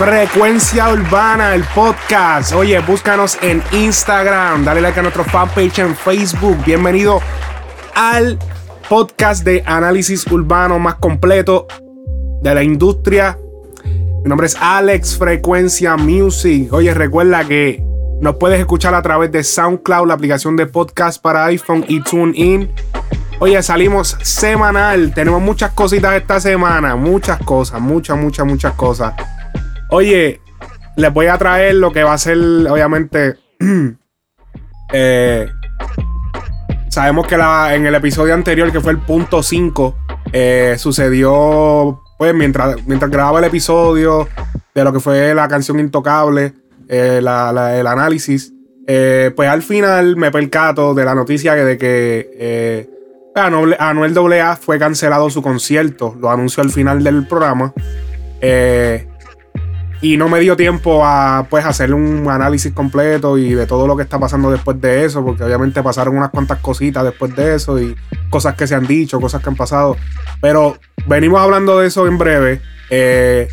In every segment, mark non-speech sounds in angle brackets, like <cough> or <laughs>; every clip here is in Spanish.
Frecuencia Urbana, el podcast. Oye, búscanos en Instagram, dale like a nuestro fanpage en Facebook. Bienvenido al podcast de análisis urbano más completo de la industria. Mi nombre es Alex Frecuencia Music. Oye, recuerda que nos puedes escuchar a través de SoundCloud, la aplicación de podcast para iPhone y TuneIn. Oye, salimos semanal. Tenemos muchas cositas esta semana. Muchas cosas, muchas, muchas, muchas cosas. Oye, les voy a traer lo que va a ser, obviamente. <clears throat> eh, sabemos que la, en el episodio anterior, que fue el punto 5, eh, sucedió, pues, mientras, mientras grababa el episodio de lo que fue la canción Intocable, eh, la, el análisis, pues al final me percato de la noticia de que Anuel AA fue cancelado su concierto. Lo anunció al final del programa. Eh, y no me dio tiempo a pues hacer un análisis completo y de todo lo que está pasando después de eso, porque obviamente pasaron unas cuantas cositas después de eso y cosas que se han dicho, cosas que han pasado. Pero venimos hablando de eso en breve. Eh,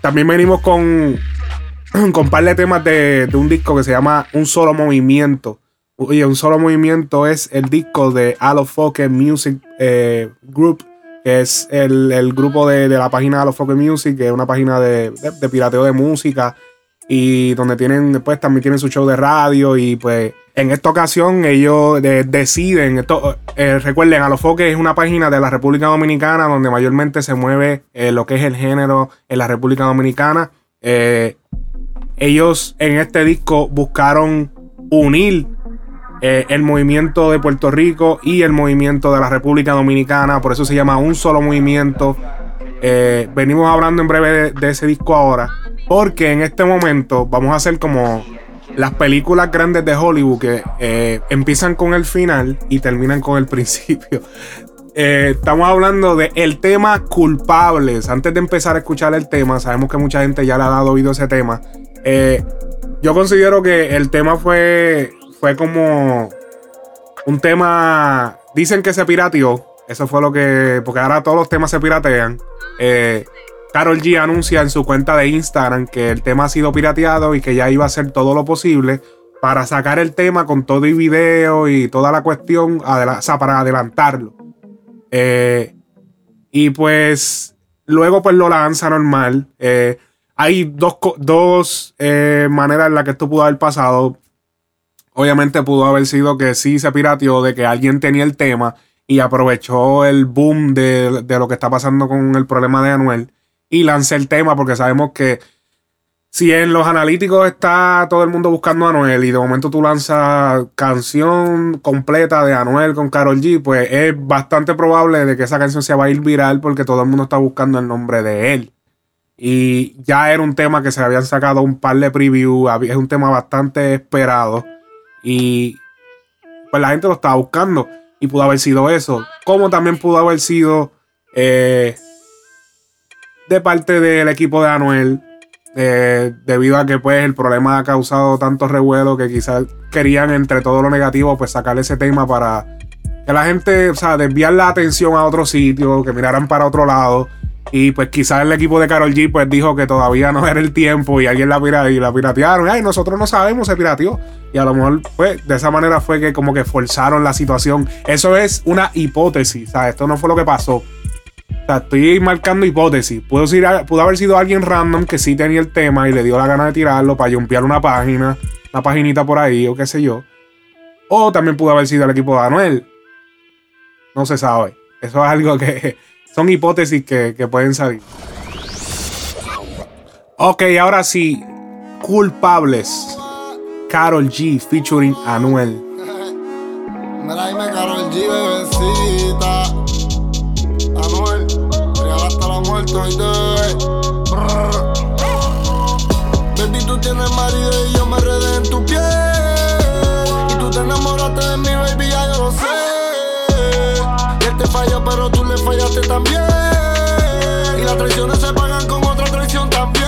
también venimos con, <clears throat> con un par de temas de, un disco que se llama Un Solo Movimiento. Oye, Un Solo Movimiento es el disco de Alofoque Music eh, Group que es el, el grupo de, de, la página Los Focus Music, que es una página de, de, pirateo de música y donde tienen, pues también tienen su show de radio y pues en esta ocasión ellos deciden, esto, eh, recuerden, a los Foques es una página de la República Dominicana donde mayormente se mueve eh, lo que es el género en la República Dominicana. Eh, ellos en este disco buscaron unir eh, el movimiento de Puerto Rico y el movimiento de la República Dominicana. Por eso se llama un solo movimiento. Eh, venimos hablando en breve de, ese disco ahora. Porque en este momento vamos a hacer como las películas grandes de Hollywood que eh, empiezan con el final y terminan con el <laughs> principio. estamos hablando de el tema culpables. Antes de empezar a escuchar el tema, sabemos que mucha gente ya le ha dado oído a ese tema. yo considero que el tema fue fue como un tema. Dicen que se pirateó. Eso fue lo que. Porque ahora todos los temas se piratean. Eh, Carol G anuncia en su cuenta de Instagram que el tema ha sido pirateado y que ya iba a hacer todo lo posible para sacar el tema con todo y video y toda la cuestión, o sea, para adelantarlo. Eh, y pues luego pues lo lanza normal. Eh, hay dos, dos eh, maneras en las que esto pudo haber pasado. Obviamente pudo haber sido que sí se pirateó, de que alguien tenía el tema y aprovechó el boom de, de, lo que está pasando con el problema de Anuel y lancé el tema porque sabemos que si en los analíticos está todo el mundo buscando a Anuel y de momento tú lanzas canción completa de Anuel con Carol G, pues es bastante probable de que esa canción se va a ir viral porque todo el mundo está buscando el nombre de él. Y ya era un tema que se habían sacado un par de previews, es un tema bastante esperado. Y pues la gente lo estaba buscando. Y pudo haber sido eso. Como también pudo haber sido eh, de parte del equipo de Anuel. Eh, debido a que pues el problema ha causado tanto revuelo que quizás querían entre todo lo negativo pues sacar ese tema para que la gente, o sea, desviar la atención a otro sitio, que miraran para otro lado. Y pues quizás el equipo de Carol G pues dijo que todavía no era el tiempo y alguien la, pira y la piratearon. Nosotros no sabemos, se pirateó. Y a lo mejor pues de esa manera fue que como que forzaron la situación. Eso es una hipótesis, o sea, esto no fue lo que pasó. O sea, estoy marcando hipótesis. Pudo, ser, pudo haber sido alguien random que sí tenía el tema y le dio la gana de tirarlo para jumpear una página, una paginita por ahí o qué sé yo. O también pudo haber sido el equipo de Anuel. No se sabe. Eso es algo que son hipótesis que, que pueden salir. Ok, ahora sí. Culpables. Carol G featuring Anuel. Mira, dime Carol G, bebecita. Anuel, real hasta la muerte hoy pero tú le fallaste también. Y las traiciones se pagan con otra traición también.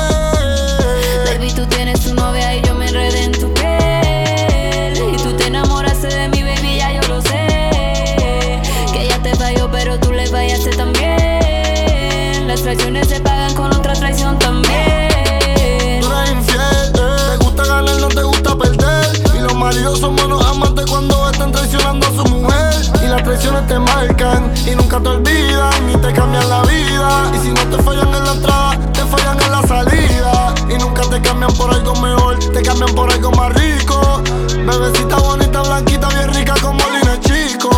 Baby, tú tienes tu novia y yo me enredé en tu piel. Y tú te enamoraste de mi baby, ya yo lo sé. Que ella te falló, pero tú le fallaste también. Las traiciones se pagan con otra traición también. Tú eres infiel, eh. te gusta ganar, no te gusta perder. Y los maridos son buenos traiciones te marcan y nunca te olvidan ni te cambian la vida. Y si no te fallan en la entrada, te fallan en la salida. Y nunca te cambian por algo mejor, te cambian por algo más rico. Bebecita bonita, blanquita, bien rica como Lina Chico.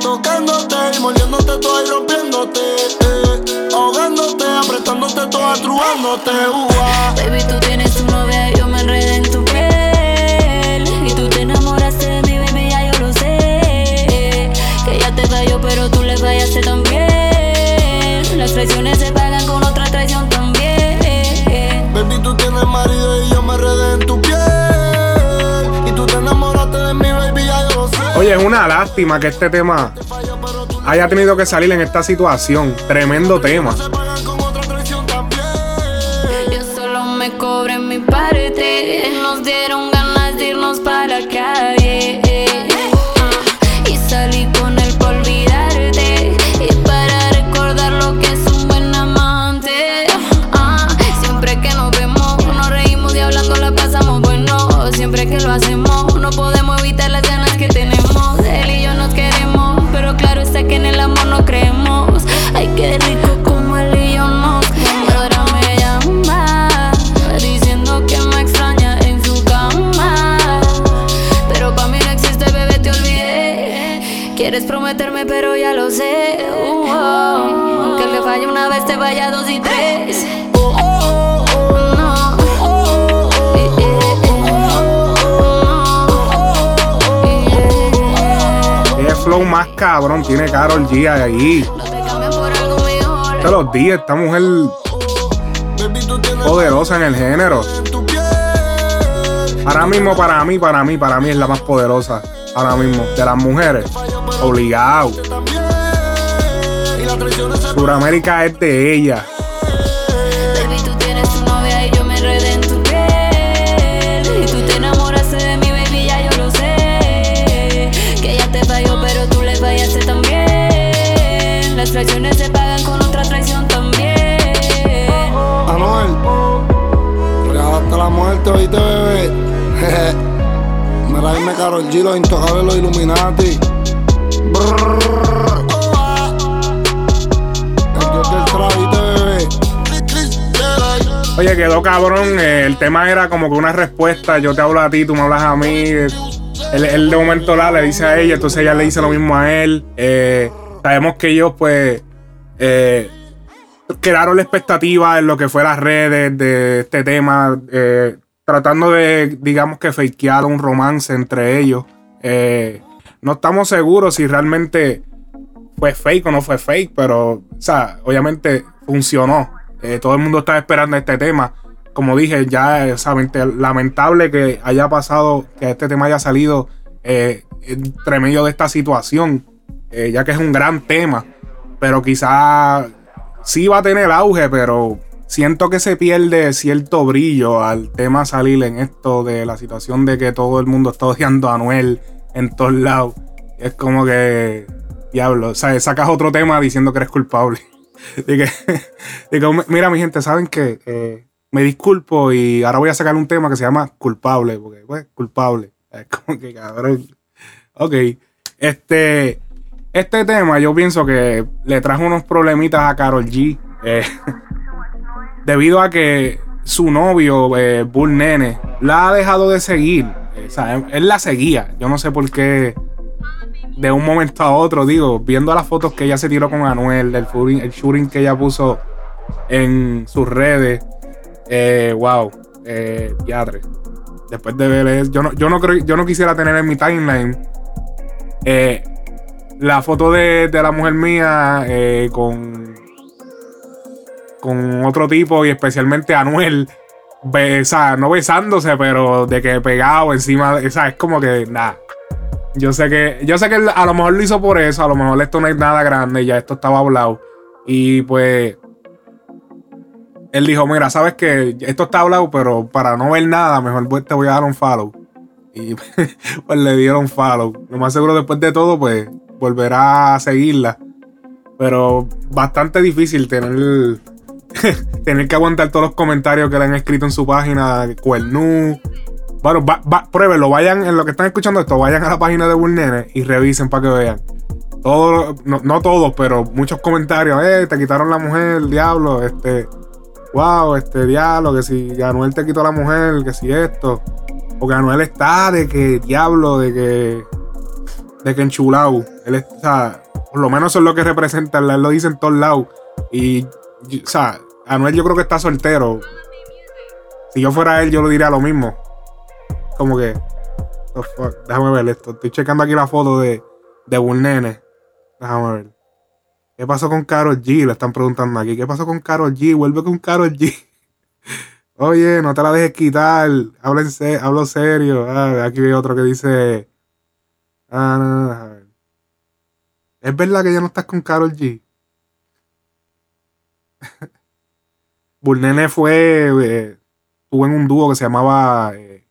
Tocándote y mordiéndote toda y rompiéndote. eh. Ahogándote, apretándote toda, trubándote. uah. Baby, tú tienes tu novia pero tú le fallaste también. Las traiciones se pagan con otra traición también. Baby, tú tienes marido y yo me redé en tu piel. Y tú te enamoraste de mi baby, ya yo lo sé. Oye, es una lástima que este tema haya tenido que salir en esta situación. Tremendo tema. Flow más cabrón tiene Carol G ahí. Te los días, esta mujer poderosa en el género. Ahora mismo, para mí, para mí, para mí es la más poderosa. Ahora mismo, de las mujeres. Obligado. Suramérica es de ella. Traiciones se pagan con otra traición también. Anuel, regalaste la muerte, oíste, bebé. <laughs> Mira, dime Karol G, los intocables, los Illuminati. Brrr. Oye, quedó cabrón. eh, el tema era como que una respuesta. Yo te hablo a ti, tú me hablas a mí. Él, él de momento la le dice a ella, entonces ella le dice lo mismo a él. Eh, sabemos que ellos, pues, eh, crearon la expectativa en lo que fue las redes de este tema, eh, tratando de, digamos que, fakear un romance entre ellos. Eh, no estamos seguros si realmente fue fake o no fue fake, pero, o sea, obviamente funcionó. Eh, todo el mundo estaba esperando este tema. Como dije, ya es lamentable que haya pasado, que este tema haya salido entre medio de esta situación, eh, ya que es un gran tema, pero quizá sí va a tener auge, pero siento que se pierde cierto brillo al tema salir en esto de la situación de que todo el mundo está odiando a Anuel en todos lados. Es como que, diablo, o sea, sacas otro tema diciendo que eres culpable. <laughs> Digo, <laughs> mira, mi gente, saben que me disculpo y ahora voy a sacar un tema que se llama culpable, porque, pues, culpable. <laughs> Es como que, cabrón. Ok. Este, este tema yo pienso que le trajo unos problemitas a Carol G. eh, <laughs> debido a que su novio, eh, Bull Nene, la ha dejado de seguir. O sea, él, la seguía. Yo no sé por qué de un momento a otro, digo, viendo las fotos que ella se tiró con Anuel, el shooting que ella puso en sus redes, eh, wow, eh. Después de ver eso, yo no, yo no creo, yo no quisiera tener en mi timeline la foto de, de la mujer mía eh, con con otro tipo y especialmente Anuel, no besándose, pero de que pegado encima, o sea, es como que nada. Yo sé que, yo sé que a lo mejor lo hizo por eso, a lo mejor esto no es nada grande, ya esto estaba hablado. Y pues él dijo, mira, sabes que esto está hablado, pero para no ver nada, mejor te voy a dar un follow. Y <laughs> pues le dieron follow. Lo más seguro después de todo, pues volverá a seguirla. Pero bastante difícil tener, <laughs> tener que aguantar todos los comentarios que le han escrito en su página. Cuernú. Bueno, va, pruébenlo, vayan, en lo que están escuchando esto, vayan a la página de Bullnene y revisen para que vean. Todos, no, todos, pero muchos comentarios. Eh, te quitaron la mujer, el diablo. Este, wow, este diablo, que si Anuel te quitó la mujer, que si esto. Porque Anuel está de que diablo, de que. De que enchulado. Él está. Por lo menos eso es lo que representa. Él lo dice en todos lados. Y. O sea, Anuel yo creo que está soltero. Si yo fuera él, yo lo diría lo mismo. Como que. Déjame ver esto. Estoy checando aquí la foto de, de un nene. Déjame ver. ¿Qué pasó con Carol G? Le están preguntando aquí. ¿Qué pasó con Carol G? Vuelve con Carol G. <laughs> Oye, no te la dejes quitar. Háblense, hablo serio. Ah, aquí hay otro que dice. Ah, ¿Es verdad que ya no estás con Carol G? <laughs> Bullnene fue. Eh, estuvo en un dúo que se llamaba. Eh,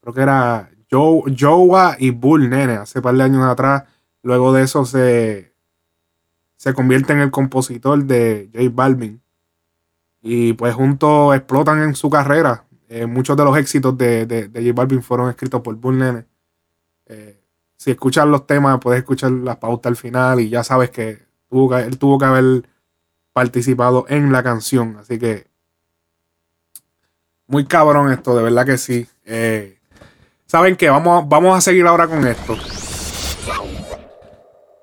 creo que era Joa y Bull Nene hace par de años atrás. Luego de eso se, se convierte en el compositor de J Balvin. Y pues juntos explotan en su carrera. Eh, muchos de los éxitos de, de, J Balvin fueron escritos por Bull Nene. Si escuchas los temas, puedes escuchar las pautas al final y ya sabes que, él tuvo que haber participado en la canción. Así que muy cabrón esto, de verdad que sí. Eh, Saben que vamos, vamos a seguir ahora con esto.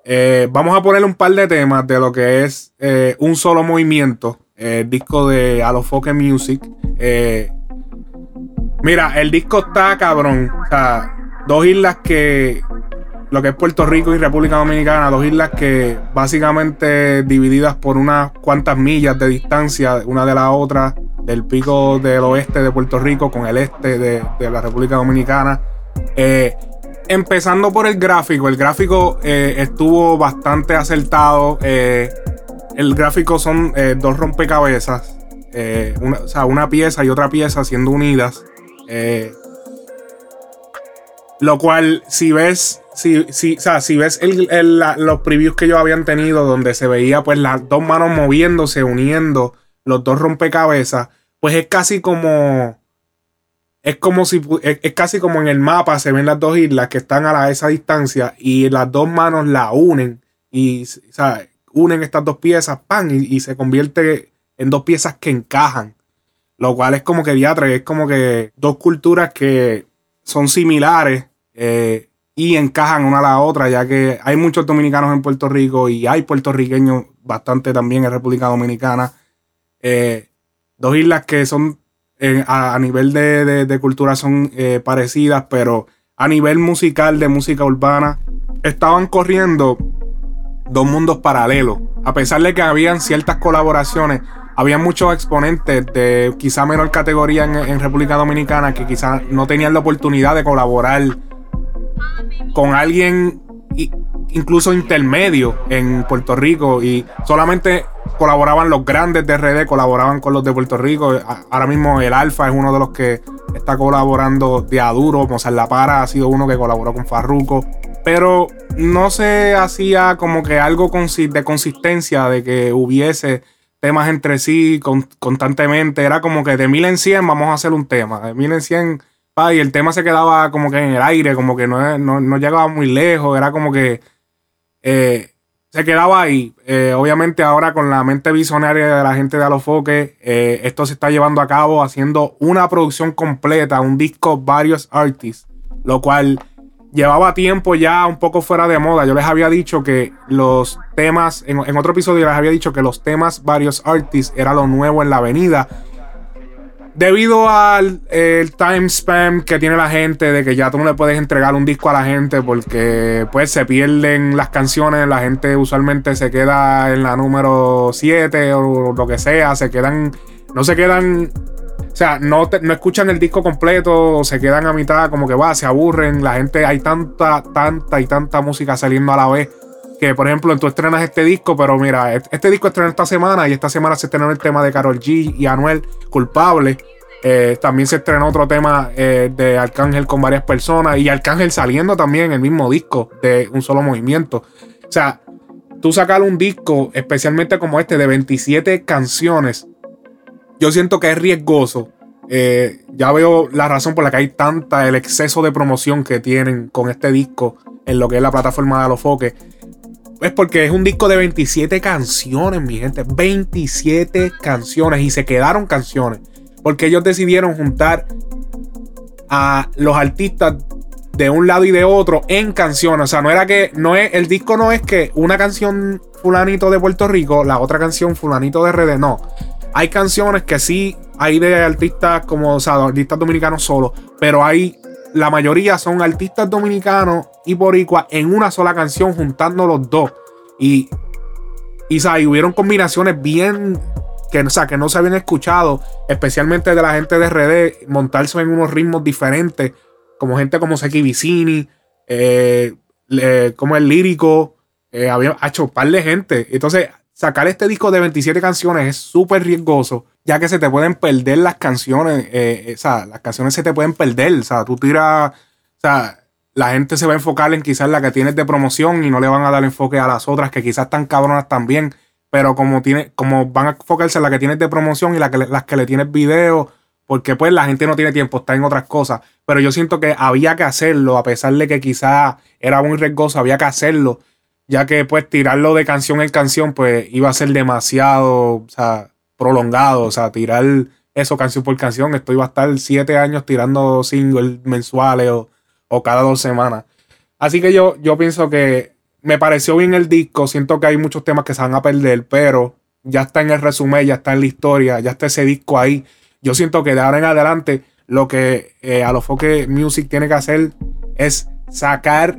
Eh, vamos a poner un par de temas de lo que es eh, un solo movimiento. El disco de Alofoque Music. Mira, el disco está cabrón. O sea, dos islas que. Lo que es Puerto Rico y República Dominicana, dos islas que básicamente divididas por unas cuantas millas de distancia una de la otra, del pico del oeste de Puerto Rico con el este de, la República Dominicana. Empezando por el gráfico, el gráfico eh, estuvo bastante acertado. Eh, el gráfico son eh, dos rompecabezas, una, o sea, una pieza y otra pieza siendo unidas. Lo cual, si ves, si, si, o sea, si ves los previews que ellos habían tenido, donde se veía pues las dos manos moviéndose, uniendo los dos rompecabezas, pues es casi como es como si es, casi como en el mapa se ven las dos islas que están a, esa distancia y las dos manos la unen y unen estas dos piezas y, se convierte en dos piezas que encajan. Lo cual es como que diatre es como que dos culturas que son similares eh, y encajan una a la otra ya que hay muchos dominicanos en Puerto Rico y hay puertorriqueños bastante también en República Dominicana eh, dos islas que son a, nivel de, cultura son eh, parecidas, pero a nivel musical, de música urbana, estaban corriendo dos mundos paralelos. A pesar de que habían ciertas colaboraciones, había muchos exponentes de quizá menor categoría en, República Dominicana que quizá no tenían la oportunidad de colaborar con alguien incluso intermedio en Puerto Rico y solamente colaboraban los grandes de RD, colaboraban con los de Puerto Rico. Ahora mismo el Alfa es uno de los que está colaborando de Aduro. Mozart La Para ha sido uno que colaboró con Farruko. Pero no se hacía como que algo de consistencia de que hubiese temas entre sí constantemente. Era como que de mil en cien vamos a hacer un tema. De mil en cien, y el tema se quedaba como que en el aire, como que no, no, llegaba muy lejos. Era como que. Eh, se quedaba ahí. Eh, obviamente ahora con la mente visionaria de la gente de Alofoque, eh, esto se está llevando a cabo haciendo una producción completa, un disco, varios artists, lo cual llevaba tiempo ya un poco fuera de moda. Yo les había dicho que los temas, en, en otro episodio les había dicho que los temas, varios artists, era lo nuevo en la avenida debido al el time spam que tiene la gente de que ya tú no le puedes entregar un disco a la gente porque pues se pierden las canciones, la gente usualmente se queda en la número 7 o lo que sea, se quedan no se quedan sea, no, no escuchan el disco completo, se quedan a mitad, como que va, se aburren. La gente, hay tanta, tanta y tanta música saliendo a la vez. Que, por ejemplo, tú estrenas este disco, pero mira, este disco estrena esta semana y esta semana se estrenó el tema de Carol G y Anuel, Culpable. Eh, también se estrenó otro tema eh, de Arcángel con varias personas y Arcángel saliendo también en el mismo disco de un solo movimiento. O sea, tú sacar un disco, especialmente como este, de 27 canciones, yo siento que es riesgoso. Eh, ya veo la razón por la que hay tanta, el exceso de promoción que tienen con este disco en lo que es la plataforma de Alofoque. Es porque es un disco de 27 canciones, mi gente. 27 canciones y se quedaron canciones. Porque ellos decidieron juntar a los artistas de un lado y de otro en canciones. O sea, no era que. No es, el disco no es que una canción fulanito de Puerto Rico, la otra canción fulanito de RD. No. Hay canciones que sí hay de artistas como, o sea, artistas dominicanos solo. Pero hay. La mayoría son artistas dominicanos y boricua en una sola canción, juntando los dos. Y. Y, y hubieron combinaciones bien que, o sea, que no se habían escuchado, especialmente de la gente de RD, montarse en unos ritmos diferentes, como gente como Seki Vicini, eh, como el lírico, eh, había hecho un par de gente. Entonces, sacar este disco de 27 canciones es súper riesgoso, ya que se te pueden perder las canciones, eh, o sea, las canciones se te pueden perder, o sea, tú tiras, o sea, la gente se va a enfocar en quizás la que tienes de promoción y no le van a dar enfoque a las otras que quizás están cabronas también pero como tiene, como van a enfocarse en la que tienes de promoción y la que, las que le tienes video, porque pues la gente no tiene tiempo, está en otras cosas. Pero yo siento que había que hacerlo, a pesar de que quizás era muy riesgoso, había que hacerlo, ya que pues tirarlo de canción en canción, pues iba a ser demasiado, o sea, prolongado, o sea, tirar eso canción por canción, esto iba a estar siete años tirando singles mensuales o, o cada dos semanas. Así que yo, yo pienso que me pareció bien el disco. Siento que hay muchos temas que se van a perder, pero ya está en el resumen, ya está en la historia, ya está ese disco ahí. Yo siento que de ahora en adelante lo que eh, Alofoque Music tiene que hacer es sacar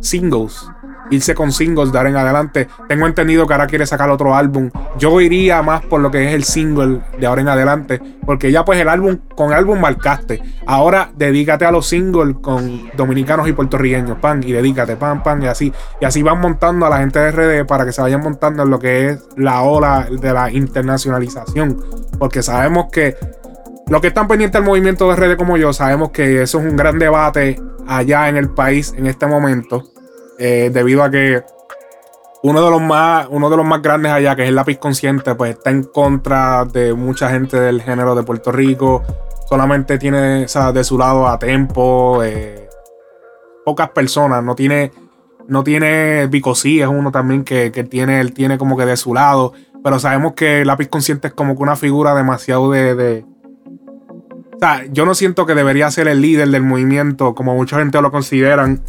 singles irse con singles de ahora en adelante. Tengo entendido que ahora quiere sacar otro álbum. Yo iría más por lo que es el single de ahora en adelante, porque ya pues el álbum, con el álbum marcaste. Ahora dedícate a los singles con dominicanos y puertorriqueños, pan, y dedícate, pan, pan, y así. Y así van montando a la gente de RD para que se vayan montando en lo que es la ola de la internacionalización. Porque sabemos que los que están pendientes del movimiento de RD como yo, sabemos que eso es un gran debate allá en el país en este momento. Eh, debido a que uno de los más uno de los más grandes allá que es el lápiz consciente pues está en contra de mucha gente del género de Puerto Rico. Solamente tiene de su lado a Tempo eh, pocas personas. No tiene no tiene Bicosí es uno también que, tiene él tiene como que de su lado. Pero sabemos que lápiz consciente es como que una figura demasiado de, de o sea, yo no siento que debería ser el líder del movimiento, como mucha gente lo consideran,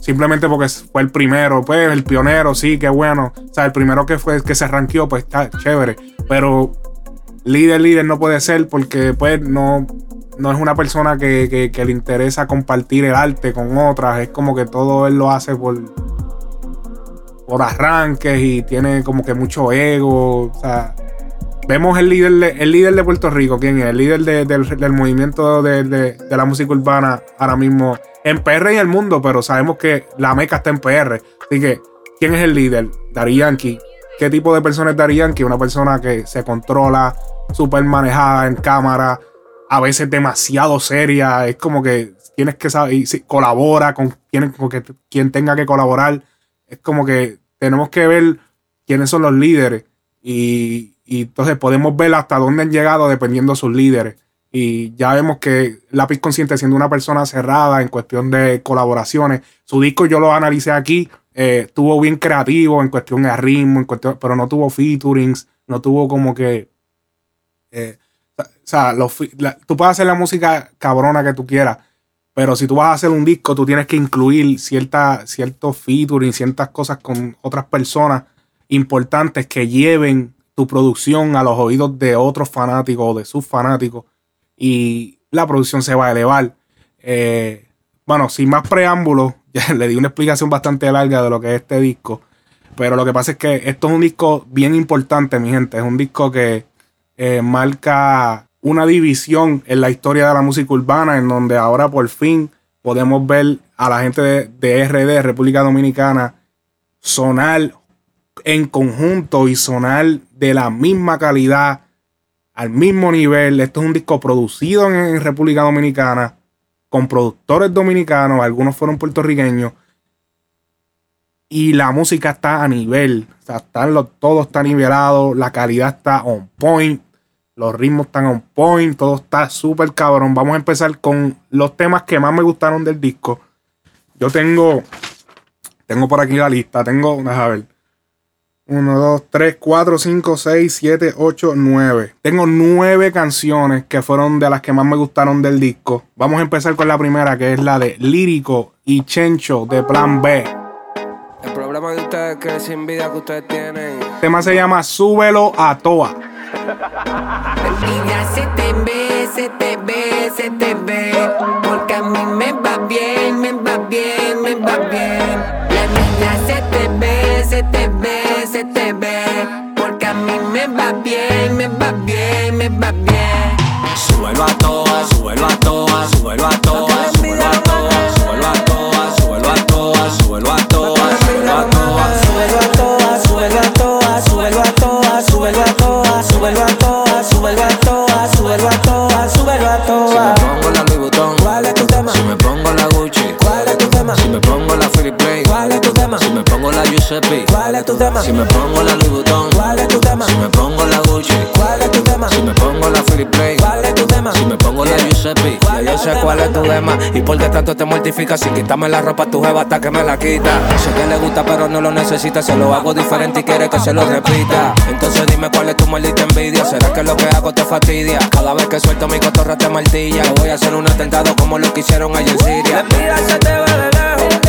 simplemente porque fue el primero, pues el pionero, sí, qué bueno. O sea, el primero que fue que se ranqueó, pues está chévere. Pero líder, líder no puede ser porque pues no, no es una persona que, le interesa compartir el arte con otras. Es como que todo él lo hace por, por arranques y tiene como que mucho ego. O sea, vemos el líder de, el líder de Puerto Rico, ¿quién es? El líder del, movimiento de, la música urbana ahora mismo en PR y en el mundo, pero sabemos que la meca está en PR. Así que, ¿quién es el líder? Dari Yankee. ¿Qué tipo de persona es Dari? Una persona que se controla, súper manejada en cámara, a veces demasiado seria. Es como que tienes que saber, y colabora con quien, con quien tenga que colaborar. Es como que tenemos que ver quiénes son los líderes. Y, y entonces podemos ver hasta dónde han llegado dependiendo de sus líderes. Y ya vemos que Lápiz Consciente, siendo una persona cerrada en cuestión de colaboraciones, su disco yo lo analicé aquí, eh, estuvo bien creativo en cuestión de ritmo, en cuestión, pero no tuvo featurings, no tuvo como que. Eh, o sea, tú puedes hacer la música cabrona que tú quieras, pero si tú vas a hacer un disco, tú tienes que incluir cierta, ciertos featuring, ciertas cosas con otras personas importantes que lleven tu producción a los oídos de otros fanáticos o de sus fanáticos y la producción se va a elevar. Eh, bueno, sin más preámbulos, <laughs> ya le di una explicación bastante larga de lo que es este disco. Pero lo que pasa es que esto es un disco bien importante, mi gente. Es un disco que eh, marca una división en la historia de la música urbana, en donde ahora por fin podemos ver a la gente de, de RD, República Dominicana, sonar en conjunto y sonar de la misma calidad, al mismo nivel. Esto es un disco producido en, República Dominicana, con productores dominicanos, algunos fueron puertorriqueños. Y la música está a nivel, o sea, todo está nivelado, la calidad está on point, los ritmos están on point, todo está súper cabrón. Vamos a empezar con los temas que más me gustaron del disco. Yo tengo, tengo por aquí la lista, tengo, déjame ver. 1, 2, 3, 4, 5, 6, 7, 8, 9. Tengo 9 canciones que fueron de las que más me gustaron del disco. Vamos a empezar con la primera, que es la de Lírico y Chencho de Plan B. El problema de ustedes es que esa envidia que ustedes tienen. El tema se llama Súbelo a Toa. Se te ve, se te ve, se te ve. Porque a mí me va bien, me va bien, me va bien. La envidia se te ve, se te ve se te Giuseppe, ¿cuál es tu tema? Si me pongo la Louis Vuitton, ¿cuál es tu tema? Si me pongo la Gucci, ¿cuál es tu tema? Si me pongo la Philip Plain, ¿cuál es tu tema? Si me pongo la Giuseppe, ya yo sé cuál es tu tema y por qué tanto te mortifica sin quitarme la ropa tu jeva hasta que me la quita. Sé que le gusta pero no lo necesita, se lo hago diferente y quiere que se lo repita. Entonces dime cuál es tu maldita envidia, será que lo que hago te fastidia. Cada vez que suelto mi cotorra te martilla, voy a hacer un atentado como lo que hicieron allá en Siria. Mira, se te ve de lejos,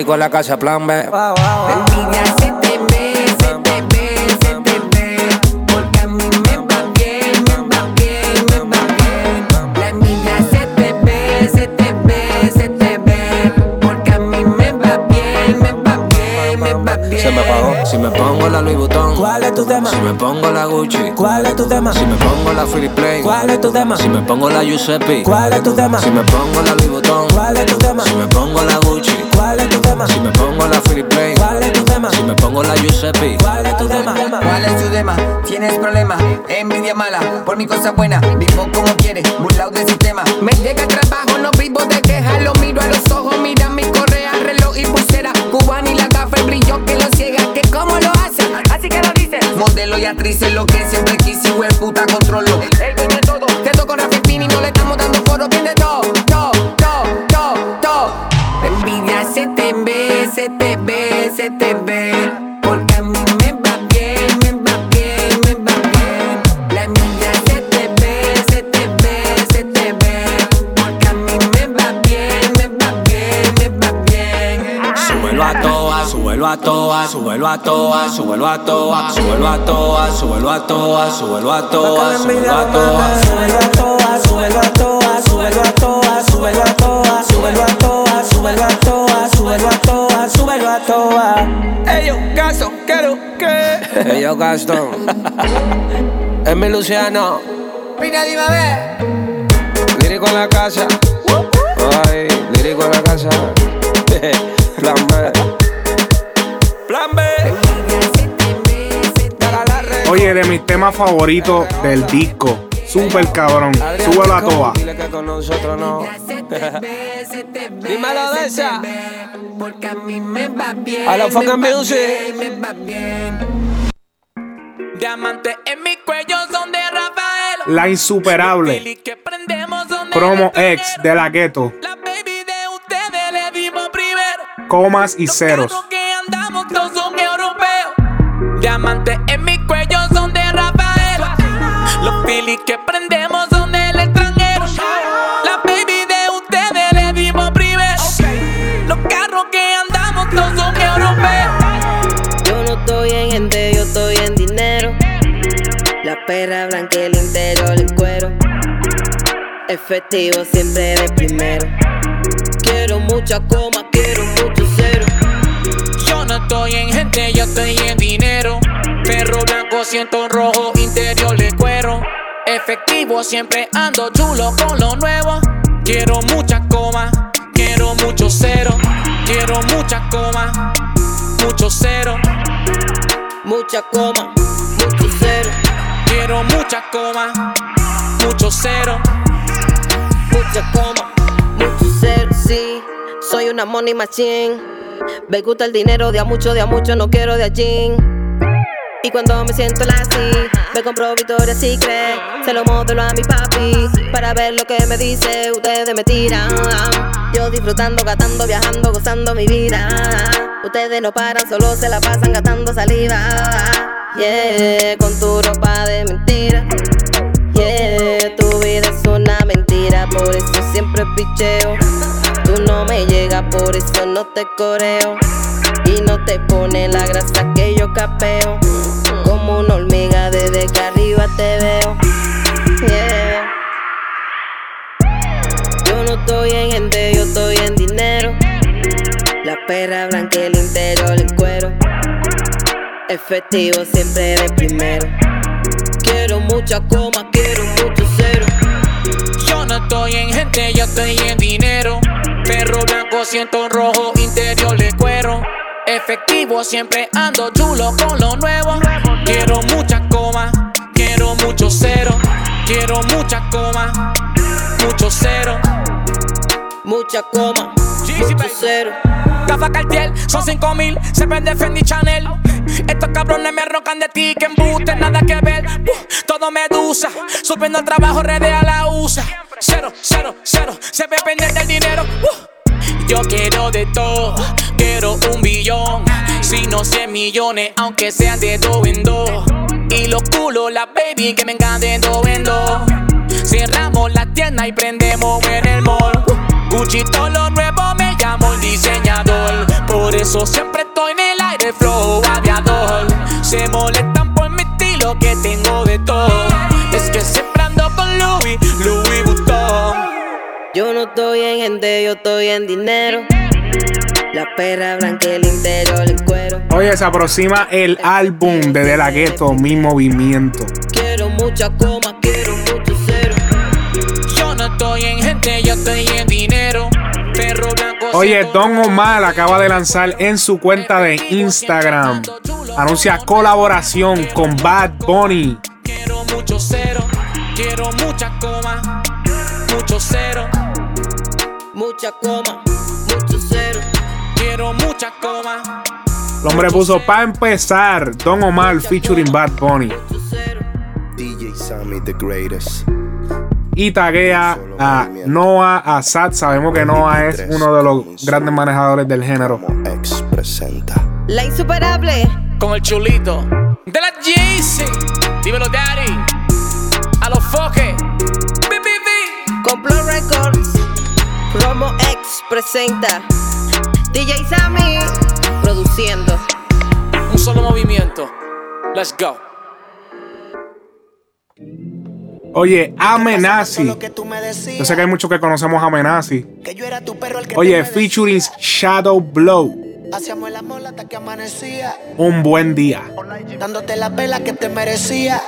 Dirijo a la casa plan B. Wow, wow, wow. Envidia se te ve, se te ve, se te ve. Porque a mí me va bien, me va bien, me va bien. La envidia se te ve, se te ve, se te ve. Porque a mí me va bien, me va bien, me va bien. Se me pagó. Si me pongo la Louis Vuitton, ¿Cuál es tu tema? Si me pongo la Gucci, ¿Cuál es tu tema? Si me pongo la Philip Plain, ¿Cuál es tu tema? Si me pongo la Giuseppe, ¿Cuál es tu tema? Si me pongo la Louis Vuitton, ¿Cuál es tu tema? Si me pongo la Gucci, ¿Cuál es tu tema? Si me pongo la Philip Plain, ¿Cuál es tu tema? Si me pongo la Giuseppe, ¿Cuál es tu tema? ¿Cuál es tu tema? ¿Tienes problema? Envidia mala, por mi cosa buena. Vivo como quiere, burlado del sistema. Me llega el trabajo, no vivo de quejas. Lo miro a los ojos, mira Modelo y actriz es lo que siempre quise, y puta controlo. El de todo, te toco Rafi Pini, no le estamos dando foro, bien de todo, todo, todo, todo, envidia se te a toa, súbelo a toa, súbelo a toa, súbelo a toa, súbelo a toa, súbelo a toa, súbelo a toa. Súbelo a toa, súbelo a toa, súbelo a toa, súbelo a toa, súbelo a toa, súbelo a toa, súbelo a toa, súbelo a toa. Yo, gasto, quiero que. Gaston. Es mi Luciano. Mira, dime a ver. Lírico en la casa. Ay, lírico en la casa. Plan. Plan B. Oye, de mis temas favoritos del disco. Super cabrón. Súbelo a toa. Dile que con nosotros no. <laughs> Dímelo de esa. Porque a mí me va bien. A la fucking music. bien, Me va bien. Diamantes en mi cuello son de Rafael. La insuperable. Promo Rafael. X de la gueto. La baby de ustedes le dimos primero. Comas y ceros. Son europeos. Diamantes en mi cuello son de Rafael. Los Philly que prendemos son del extranjero. La baby de ustedes le dimos primero. Los carros que andamos todos son europeos. Yo no estoy en gente, yo estoy en dinero. La perra blanca, el interior, el cuero. Efectivo siempre de primero. Quiero mucha coma, estoy en gente, yo estoy en dinero. Perro blanco, siento rojo, interior de cuero. Efectivo, siempre ando chulo con lo nuevo. Quiero mucha coma, quiero mucho cero. Quiero mucha coma, mucho cero. Mucha coma, mucho cero. Quiero mucha coma, mucho cero. Mucha coma, mucho cero. Sí, soy una money machine. Me gusta el dinero de a mucho, de a mucho, no quiero de allí. Y cuando me siento así, me compro Victoria Secret. Se lo modelo a mi papi para ver lo que me dice. Ustedes me tiran. Yo disfrutando, gastando, viajando, gozando mi vida. Ustedes no paran, solo se la pasan gastando saliva. Yeah, con tu ropa de mentira. Yeah, tu vida es una mentira, por eso siempre picheo. Tú no me llegas, por eso no te coreo. Y no te pone la grasa que yo capeo. Como una hormiga desde que arriba te veo. Yeah. Yo no estoy en gente, yo estoy en dinero. La perra blanca, el interior en cuero. Efectivo siempre de primero. Quiero mucha coma, quiero mucho cero. Yo no estoy en gente, yo estoy en dinero. Perro blanco, siento rojo, interior de cuero. Efectivo, siempre ando chulo con lo nuevo. Quiero mucha coma, quiero mucho cero. Quiero mucha coma, mucho cero. Mucha coma, mucho cero. Gafa Cartier, son 5 mil, se vende Fendi Chanel. Estos cabrones me rocan de ti, que embuste, nada que ver. Uh, todo medusa, subiendo al trabajo, redes a la USA. Cero, cero, cero, se ve pendiente del dinero. Uh, yo quiero de todo, quiero un billón. Si no 100 millones, aunque sean de dos en dos. Y los culos, la baby, que vengan de dos en dos. Cerramos la tienda y prendemos en el mall. Gucci todo lo nuevo me llamo el diseñador. Eso siempre estoy en el aire, flow aviador. Se molestan por mi estilo que tengo de todo. Es que siempre ando con Louis, Louis Vuitton. Yo no estoy en gente, yo estoy en dinero. La perra blanca, el interior en cuero. Oye, se aproxima el álbum de De La Ghetto, Mi Movimiento. Quiero mucha coma, quiero mucho cero. Yo no estoy en gente, yo estoy en dinero. Perro blanco. Oye, Don Omar acaba de lanzar en su cuenta de Instagram. Anuncia colaboración con Bad Bunny. Quiero mucho cero, quiero mucha coma, mucho cero. Mucha coma, mucho cero. Quiero mucha coma. El hombre puso para empezar Don Omar featuring Bad Bunny. DJ Sammy, the greatest. Y taguea a Noah Assad. Sabemos que Noah es uno de los grandes manejadores del género. Como ex presenta. La insuperable. Con el chulito de la JC. Dímelo, daddy. A los foques. BBB. Complot Records. Promo X presenta. DJ Sammy. Produciendo. Un solo movimiento. Let's go. Oye, Amenazi. Yo sé que hay muchos que conocemos a Amenazi. Que yo era tu perro el que Oye, featuring Shadow Blow. Hacíamos el amor hasta que amanecía. Un buen día. Dándote la vela que te merecía.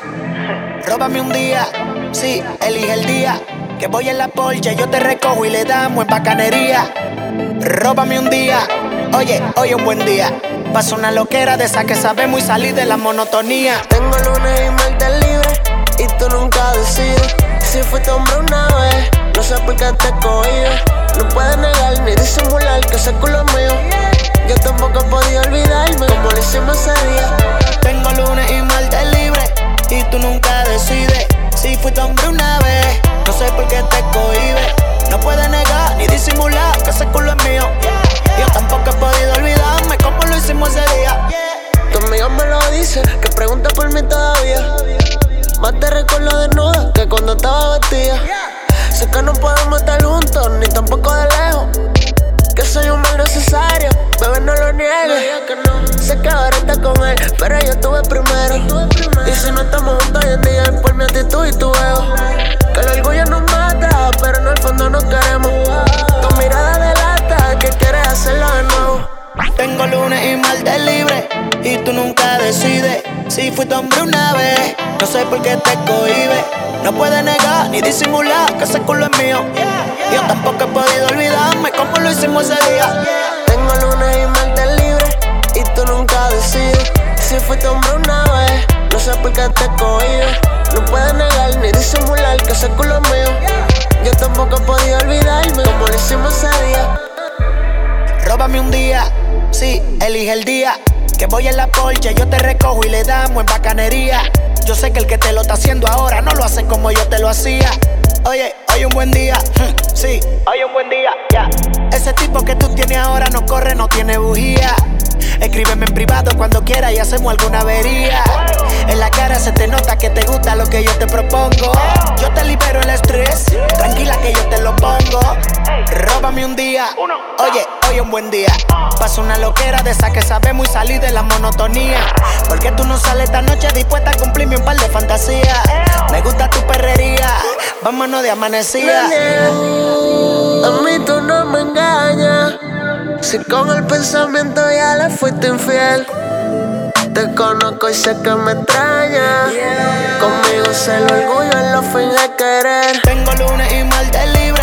Róbame un día, sí, elige el día. Que voy en la Porsche, yo te recojo y le damos en bacanería. Róbame un día, oye, hoy un buen día. Paso una loquera de esa que sabemos y salir de la monotonía. Tengo lunes y martes libre tú nunca decides. Si fuiste hombre una vez, no sé por qué te cohibes. No puedes negar ni disimular que ese culo es mío. Yo tampoco he podido olvidarme como lo hicimos ese día. Tengo lunes y martes libre y tú nunca decides. Si fuiste hombre una vez, no sé por qué te cohibes. No puedes negar ni disimular que ese culo es mío. Yo tampoco he podido olvidarme como lo hicimos ese día. Tu amigo me lo dice, que pregunta por mí todavía. Más te recuerdo desnuda que cuando estaba vestida. Sé que no podemos estar juntos, ni tampoco de lejos. Que soy un mal necesario, bebé, no lo niegues. Sé que ahora estás con él, pero yo estuve primero. Y si no estamos juntos hoy en día, es por mi actitud y tu ego. Que el orgullo nos mata, pero en el fondo nos queremos. Tu mirada delata que quieres hacerlo de. Tengo lunes y martes libre y tú nunca decides. Si fuiste hombre una vez, no sé por qué te cohibe. No puedes negar ni disimular que ese culo es mío. Yo tampoco he podido olvidarme cómo lo hicimos ese día. Tengo lunes y martes libre y tú nunca decides. Si fuiste hombre una vez, no sé por qué te cohibes. No puedes negar ni disimular que ese culo es mío. Yo tampoco he podido olvidarme como lo hicimos ese día. Un día, sí, elige el día. Que voy en la porche, yo te recojo y le damos en bacanería. Yo sé que el que te lo está haciendo ahora no lo hace como yo te lo hacía. Oye, hoy un buen día, <laughs> sí, hoy un buen día, ya. Ese tipo que tú tienes ahora no corre, no tiene bujía. Escríbeme en privado cuando quieras y hacemos alguna avería. En la cara se te nota que te gusta lo que yo te propongo. Yo te libero el estrés, tranquila que yo te lo pongo. Róbame un día, oye, hoy un buen día. Paso una loquera de esa que sabemos y salir de la monotonía. Porque tú no sales esta noche dispuesta a cumplirme un par de fantasías. Me gusta tu perrería, vámonos de amanecida. A mí tú no me engañas. Si con el pensamiento ya le fuiste infiel. Te conozco y sé que me extraña. Conmigo se el orgullo en lo finge querer. Tengo lunes y martes libre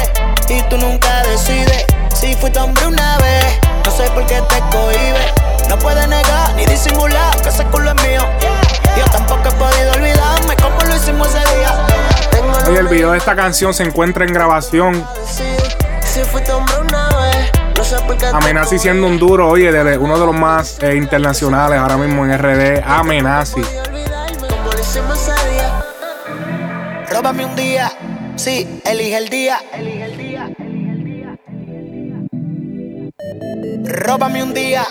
y tú nunca decides. Si fuiste hombre una vez, no sé por qué te cohibe. No puedes negar ni disimular que ese culo es mío. Yo tampoco he podido olvidarme cómo lo hicimos ese día. Oye, el video de esta canción se encuentra en grabación. Amenazi siendo un duro, oye, uno de los más eh, internacionales ahora mismo en RD. Amenazi. día. Róbame un día, sí, elige el día. Róbame un día,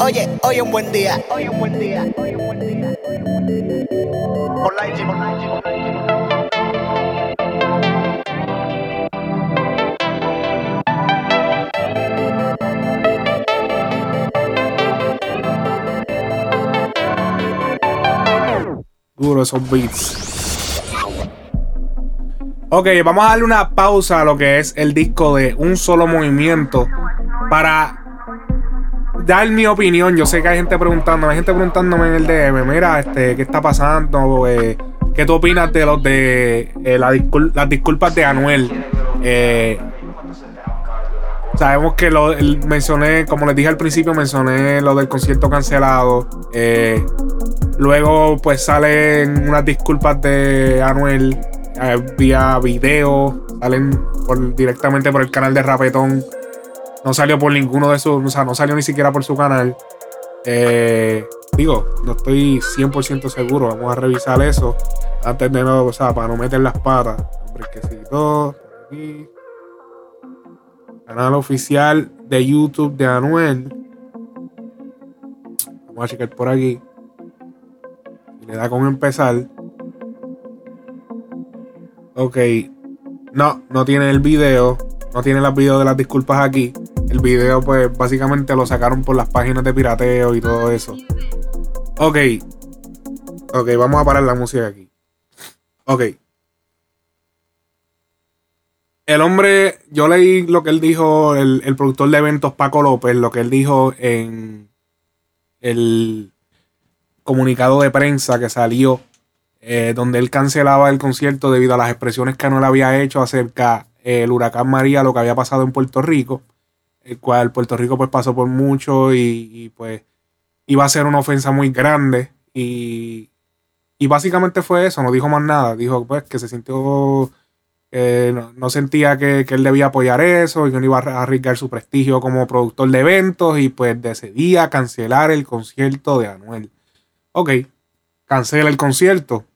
oye, hoy un buen día. Hoy un buen día, hoy un buen día, hoy un buen día. Esos beats. Ok, vamos a darle una pausa a lo que es el disco de un solo movimiento para dar mi opinión. Yo sé que hay gente preguntándome, hay gente preguntándome en el DM, mira, este, ¿qué está pasando? Eh, ¿Qué tú opinas de los de eh, las disculpas de Anuel? Eh, sabemos que lo mencioné, como les dije al principio, mencioné lo del concierto cancelado. Eh, Luego, pues salen unas disculpas de Anuel eh, vía video. Salen directamente por el canal de Rapetón. No salió por ninguno de sus. O sea, no salió ni siquiera por su canal. Eh, digo, no estoy 100% seguro. Vamos a revisar eso antes de no. O sea, para no meter las patas. Brequecito, aquí. Canal oficial de YouTube de Anuel. Vamos a checar por aquí. Le da con empezar. Ok. No, no tiene el video. No tiene los videos de las disculpas aquí. El video, pues, básicamente lo sacaron por las páginas de pirateo y todo eso. Ok. Ok, vamos a parar la música aquí. Ok. El hombre, yo leí lo que él dijo, el, el productor de eventos Paco López, lo que él dijo en el comunicado de prensa que salió, eh, donde él cancelaba el concierto debido a las expresiones que Anuel había hecho acerca del huracán María, lo que había pasado en Puerto Rico, el cual Puerto Rico pues pasó por mucho y, y, pues iba a ser una ofensa muy grande y, y básicamente fue eso, no dijo más nada, dijo pues que se sintió, eh, no, no sentía que, que él debía apoyar eso y que no iba a arriesgar su prestigio como productor de eventos y pues decidía cancelar el concierto de Anuel. Ok, cancela el concierto.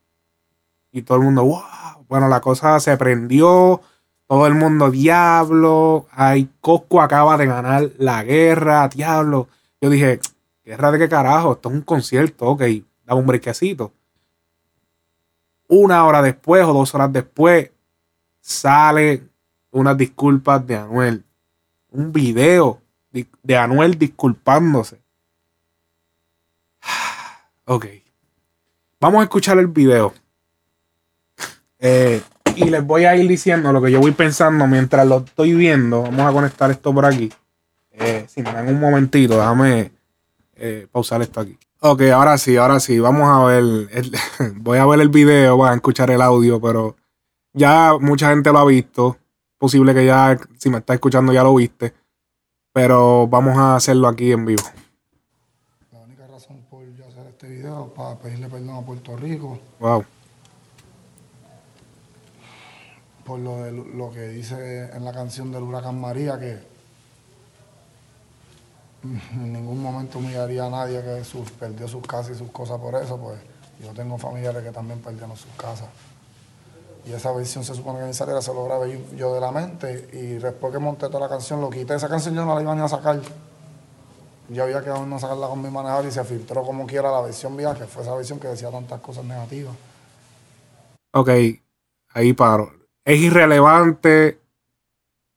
Y todo el mundo, wow. Bueno, la cosa se prendió. Todo el mundo, diablo. Ay, Cosco acaba de ganar la guerra, diablo. Yo dije, ¿guerra de qué carajo? Esto es un concierto, ok. Da un brequecito. Una hora después o dos horas después, sale unas disculpas de Anuel. Un video de, de Anuel disculpándose. Ok. Vamos a escuchar el video. Eh, y les voy a ir diciendo lo que yo voy pensando mientras lo estoy viendo. Vamos a conectar esto por aquí. Eh, si me dan un momentito, déjame eh, pausar esto aquí. Ok, ahora sí, ahora sí. Vamos a ver. <laughs> voy a ver el video, voy a escuchar el audio, pero ya mucha gente lo ha visto. Posible que ya, si me está escuchando, ya lo viste. Pero vamos a hacerlo aquí en vivo. La única razón por yo hacer este video es para pedirle perdón a Puerto Rico Wow. por lo, de, lo que dice en la canción del huracán María, que en ningún momento humillaría a nadie que sus- perdió sus casas y sus cosas por eso, pues yo tengo familiares que también perdieron sus casas. Y esa versión se supone que ni saliera, se lo grabé yo- yo de la mente y después que monté toda la canción lo quité. Esa canción yo no la iba ni a sacar. Yo había quedado en no sacarla con mi manejador y se filtró como quiera la versión vía, que fue esa versión que decía tantas cosas negativas. Ok, ahí paro. Es irrelevante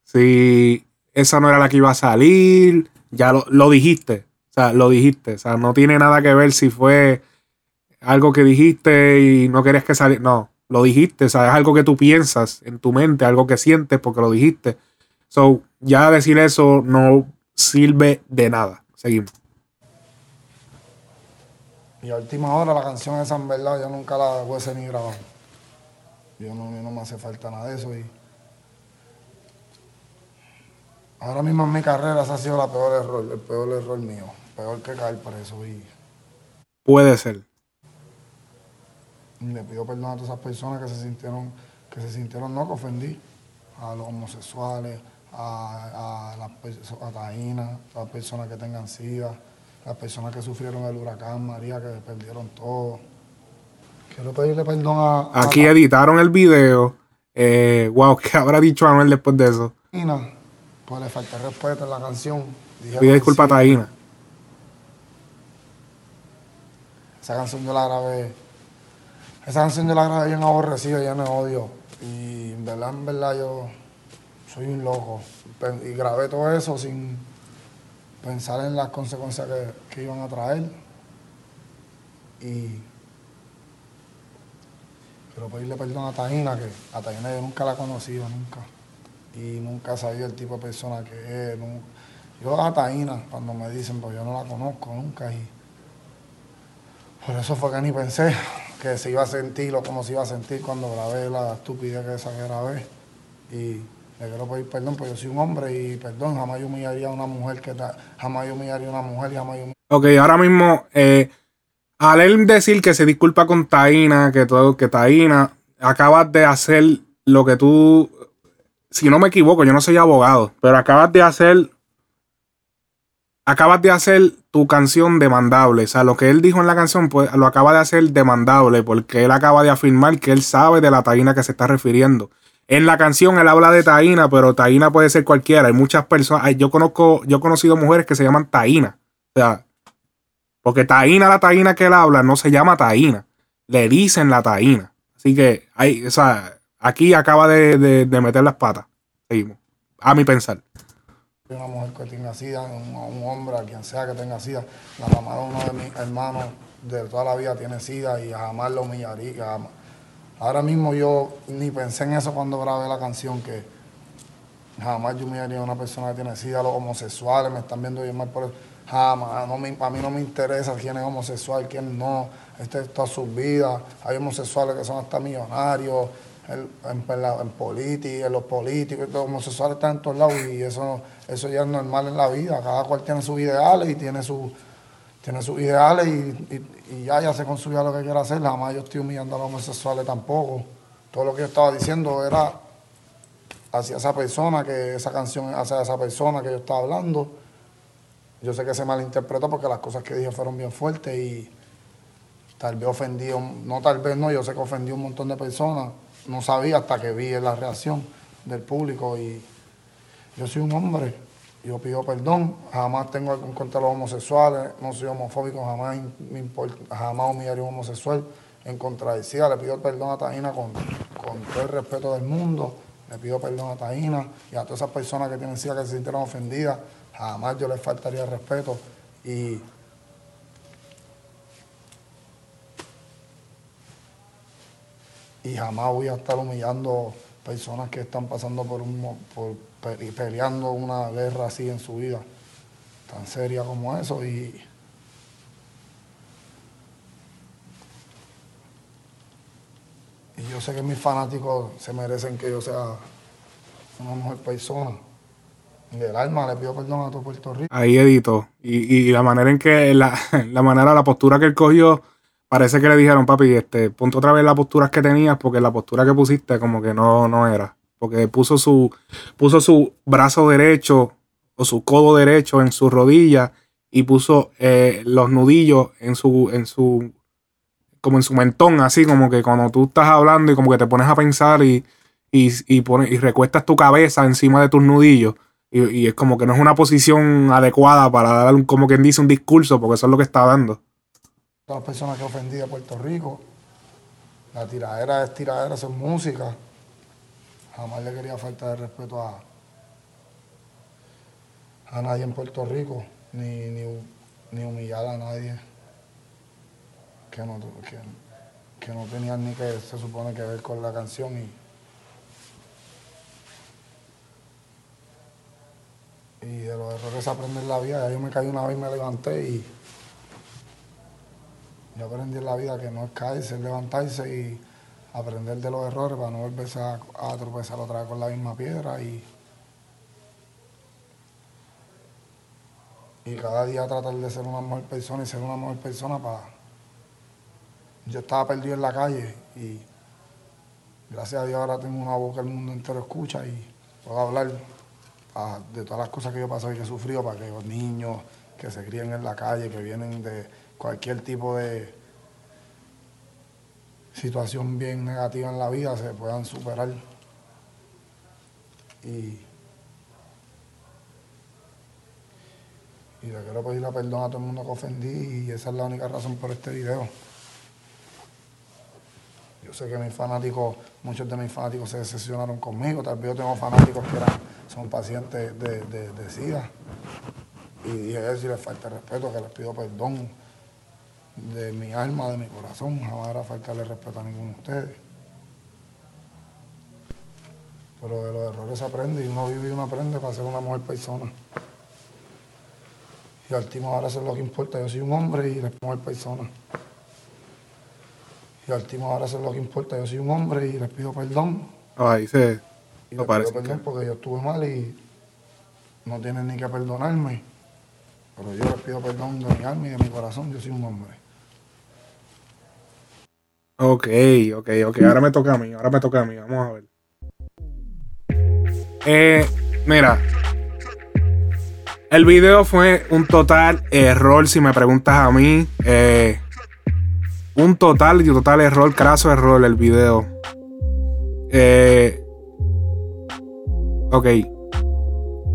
si esa no era la que iba a salir. Ya lo, lo dijiste. O sea, lo dijiste. O sea, no tiene nada que ver si fue algo que dijiste y no querías que saliera. No, lo dijiste. O sea, es algo que tú piensas en tu mente, algo que sientes porque lo dijiste. So, ya decir eso no sirve de nada. Seguimos. Y a última hora la canción esa en verdad yo nunca la hubiese ni grabado. Yo no, mí no me hace falta nada de eso y ahora mismo en mi carrera ese ha sido la peor error, el peor error mío, peor que caer preso y, Puede ser. y le pido perdón a todas esas personas que se sintieron, que se sintieron no que ofendí, a los homosexuales, a, a las a Taína, a las personas que tengan SIDA, las personas que sufrieron el huracán María, que perdieron todo. Quiero pedirle perdón a, a Aquí editaron el video. Eh, wow, <laughs> ¿qué habrá dicho Anuel después de eso? Taína, pues le falté respeto en la canción. Dije Pide disculpas a. Taína. Esa canción yo la grabé. Esa canción yo la grabé bien aborrecida, llena de odio. Y en verdad, en verdad, yo soy un loco. Y grabé todo eso sin pensar en las consecuencias que, que iban a traer. Y quiero pedirle perdón a Taina, que a Taina yo nunca la he conocido, nunca. Y nunca sabido el tipo de persona que es. Yo a Taina, cuando me dicen, pues yo no la conozco nunca. Y por eso fue que ni pensé que se iba a sentir o como se iba a sentir cuando grabé la estupidez que esa que grabé. Y le quiero pedir perdón, porque yo soy un hombre y perdón, jamás yo humillaría a una mujer que jamás yo humillaría a una mujer y jamás yo Ok, ahora mismo, eh, al él decir que se disculpa con Taina, que todo, que Taina, acabas de hacer lo que tú, si no me equivoco, yo no soy abogado, pero acabas de hacer, acabas de hacer tu canción demandable. O sea, lo que él dijo en la canción, pues lo acaba de hacer demandable, porque él acaba de afirmar que él sabe de la Taina que se está refiriendo. En la canción él habla de Taina, pero Taina puede ser cualquiera. Hay muchas personas, yo conozco, yo he conocido mujeres que se llaman Taina. O sea, porque taína, la taína que él habla, no se llama taína. Le dicen la taína. Así que hay, o sea, aquí acaba de, de- de meter las patas. Seguimos. A mi pensar. una mujer que tenga sida, un, un hombre, a quien sea que tenga sida. La mamá de uno de mis hermanos de toda la vida tiene sida y jamás lo humillaría. jamás. Ahora mismo yo ni pensé en eso cuando grabé la canción, que jamás yo humillaría a una persona que tiene sida, los homosexuales me están viendo bien mal por eso. Jamás, no me- a mí no me interesa quién es homosexual, quién no. Este es toda su vida. Hay homosexuales que son hasta millonarios, en, en, la- en los políticos, todo, homosexuales están en todos lados y eso, eso ya es normal en la vida. Cada cual tiene sus ideales y tiene su tiene sus ideales y, y- ya, ya se construye lo que quiera hacer. Jamás yo estoy humillando a los homosexuales tampoco. Todo lo que yo estaba diciendo era hacia esa persona, que esa canción hacia esa persona que yo estaba hablando. Yo sé que se malinterpretó porque las cosas que dije fueron bien fuertes y tal vez ofendí, no tal vez no, yo sé que ofendí un montón de personas. No sabía hasta que vi la reacción del público y yo soy un hombre, yo pido perdón, jamás tengo algo contra los homosexuales, no soy homofóbico, jamás me importa, jamás humillaría a un homosexual en contra de SIDA. Le pido perdón a Taina con, todo el respeto del mundo, le pido perdón a Taina y a todas esas personas que tienen SIDA que se sintieron ofendidas, jamás yo les faltaría el respeto y y jamás voy a estar humillando personas que están pasando por un por y peleando una guerra así en su vida, tan seria como eso. Y Y yo sé que mis fanáticos se merecen que yo sea una mejor persona. Del alma le pido perdón a todo Puerto Rico. Ahí edito. Y, y la manera en que, la, <laughs> la, manera, la postura que él cogió, parece que le dijeron, papi, este, ponte otra vez las posturas que tenías, porque la postura que pusiste como que no, no era. Porque puso su, puso su brazo derecho o su codo derecho en su rodilla y puso eh, los nudillos en su, en su, como en su mentón, así como que cuando tú estás hablando y como que te pones a pensar y, y, y, pones- y recuestas tu cabeza encima de tus nudillos. Y, es como que no es una posición adecuada para dar como quien dice un discurso, porque eso es lo que está dando. Todas las personas que ofendí a Puerto Rico. La tiradera es tiradera, es música. Jamás le quería faltar de respeto a, a nadie en Puerto Rico, ni, ni, humillar a nadie que no, que, no tenían ni que se supone que ver con la canción y, y de los errores se aprende en la vida. Yo me caí una vez y me levanté y yo aprendí en la vida que no es caerse, es levantarse y aprender de los errores para no volverse a, a tropezar otra vez con la misma piedra y, y cada día tratar de ser una mejor persona y ser una mejor persona para... Yo estaba perdido en la calle y gracias a Dios ahora tengo una voz que el mundo entero escucha y puedo hablar ah, de todas las cosas que yo he pasado y que he sufrido para que los niños que se crían en la calle, que vienen de cualquier tipo de situación bien negativa en la vida, se puedan superar. Y, y le quiero pedir la perdón a todo el mundo que ofendí y esa es la única razón por este video. Yo sé que mis fanáticos, muchos de mis fanáticos se decepcionaron conmigo. Tal vez yo tengo fanáticos que eran, son pacientes de, de, de SIDA. Y dije eso les falta respeto, que les pido perdón de mi alma, de mi corazón. Jamás era faltarle respeto a ninguno de ustedes. Pero de los errores se aprende y uno vive y uno aprende para ser una mejor persona. Y al último ahora eso es lo que importa. Yo soy un hombre y les mejor persona. Y al último ahora eso es lo que importa. Yo soy un hombre y les pido perdón. Ahí se Y lo les parece. pido perdón porque yo estuve mal y no tienen ni que perdonarme. Pero yo les pido perdón de mi alma y de mi corazón. Yo soy un hombre. Ok, ok, ok. Ahora me toca a mí. Ahora me toca a mí. Vamos a ver. Eh, mira. El video fue un total error, si me preguntas a mí. Eh, un total y total error, craso error el video. Eh, ok.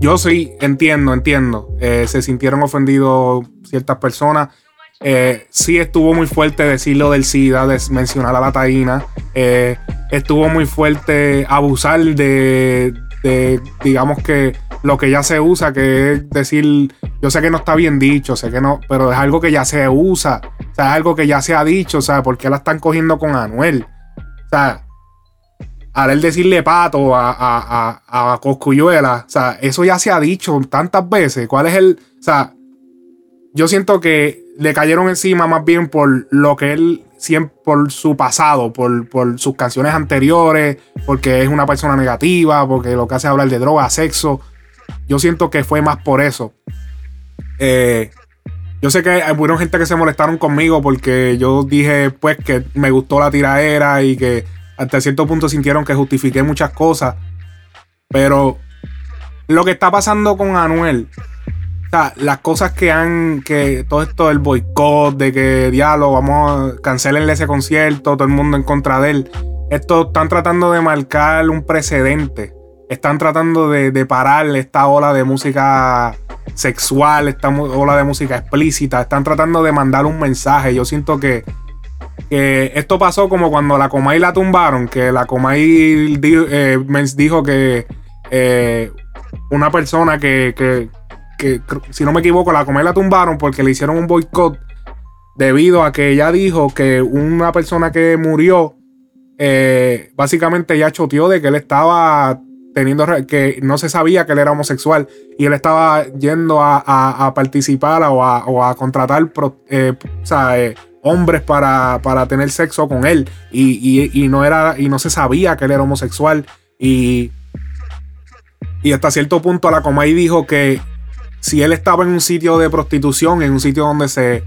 Yo sí entiendo, entiendo. Eh, se sintieron ofendidos ciertas personas. Eh, sí estuvo muy fuerte decirlo del SIDA, de mencionar a la taína. Eh, estuvo muy fuerte abusar de, de, digamos que lo que ya se usa, que es decir, yo sé que no está bien dicho, sé que no, pero es algo que ya se usa, o sea, es algo que ya se ha dicho, o sea, ¿por qué la están cogiendo con Anuel? O sea, al él decirle pato a, a, a, a Coscuyuela, o sea, eso ya se ha dicho tantas veces. ¿Cuál es el. O sea, yo siento que le cayeron encima más bien por lo que él siempre, por su pasado, por, por sus canciones anteriores, porque es una persona negativa, porque lo que hace es hablar de droga, sexo. Yo siento que fue más por eso. Eh, yo sé que buena gente que se molestaron conmigo porque yo dije pues que me gustó la tiraera y que hasta cierto punto sintieron que justifiqué muchas cosas. Pero lo que está pasando con Anuel, sea, las cosas que han, que todo esto del boicot, de que diálogo, vamos a ese concierto, todo el mundo en contra de él. Esto están tratando de marcar un precedente. Están tratando de, de parar esta ola de música sexual, esta ola de música explícita. Están tratando de mandar un mensaje. Yo siento que, que esto pasó como cuando la Comay la tumbaron, que la Comay di- eh, dijo que eh, una persona que, que- si no me equivoco, la Comay la tumbaron porque le hicieron un boicot debido a que ella dijo que una persona que murió, eh, básicamente ya choteó de que él estaba teniendo, que no se sabía que él era homosexual y él estaba yendo a, participar o a, contratar eh, eh, hombres para, tener sexo con él. Y no era, y no se sabía que él era homosexual. Y, y hasta cierto punto la Comay dijo que si él estaba en un sitio de prostitución, en un sitio donde se,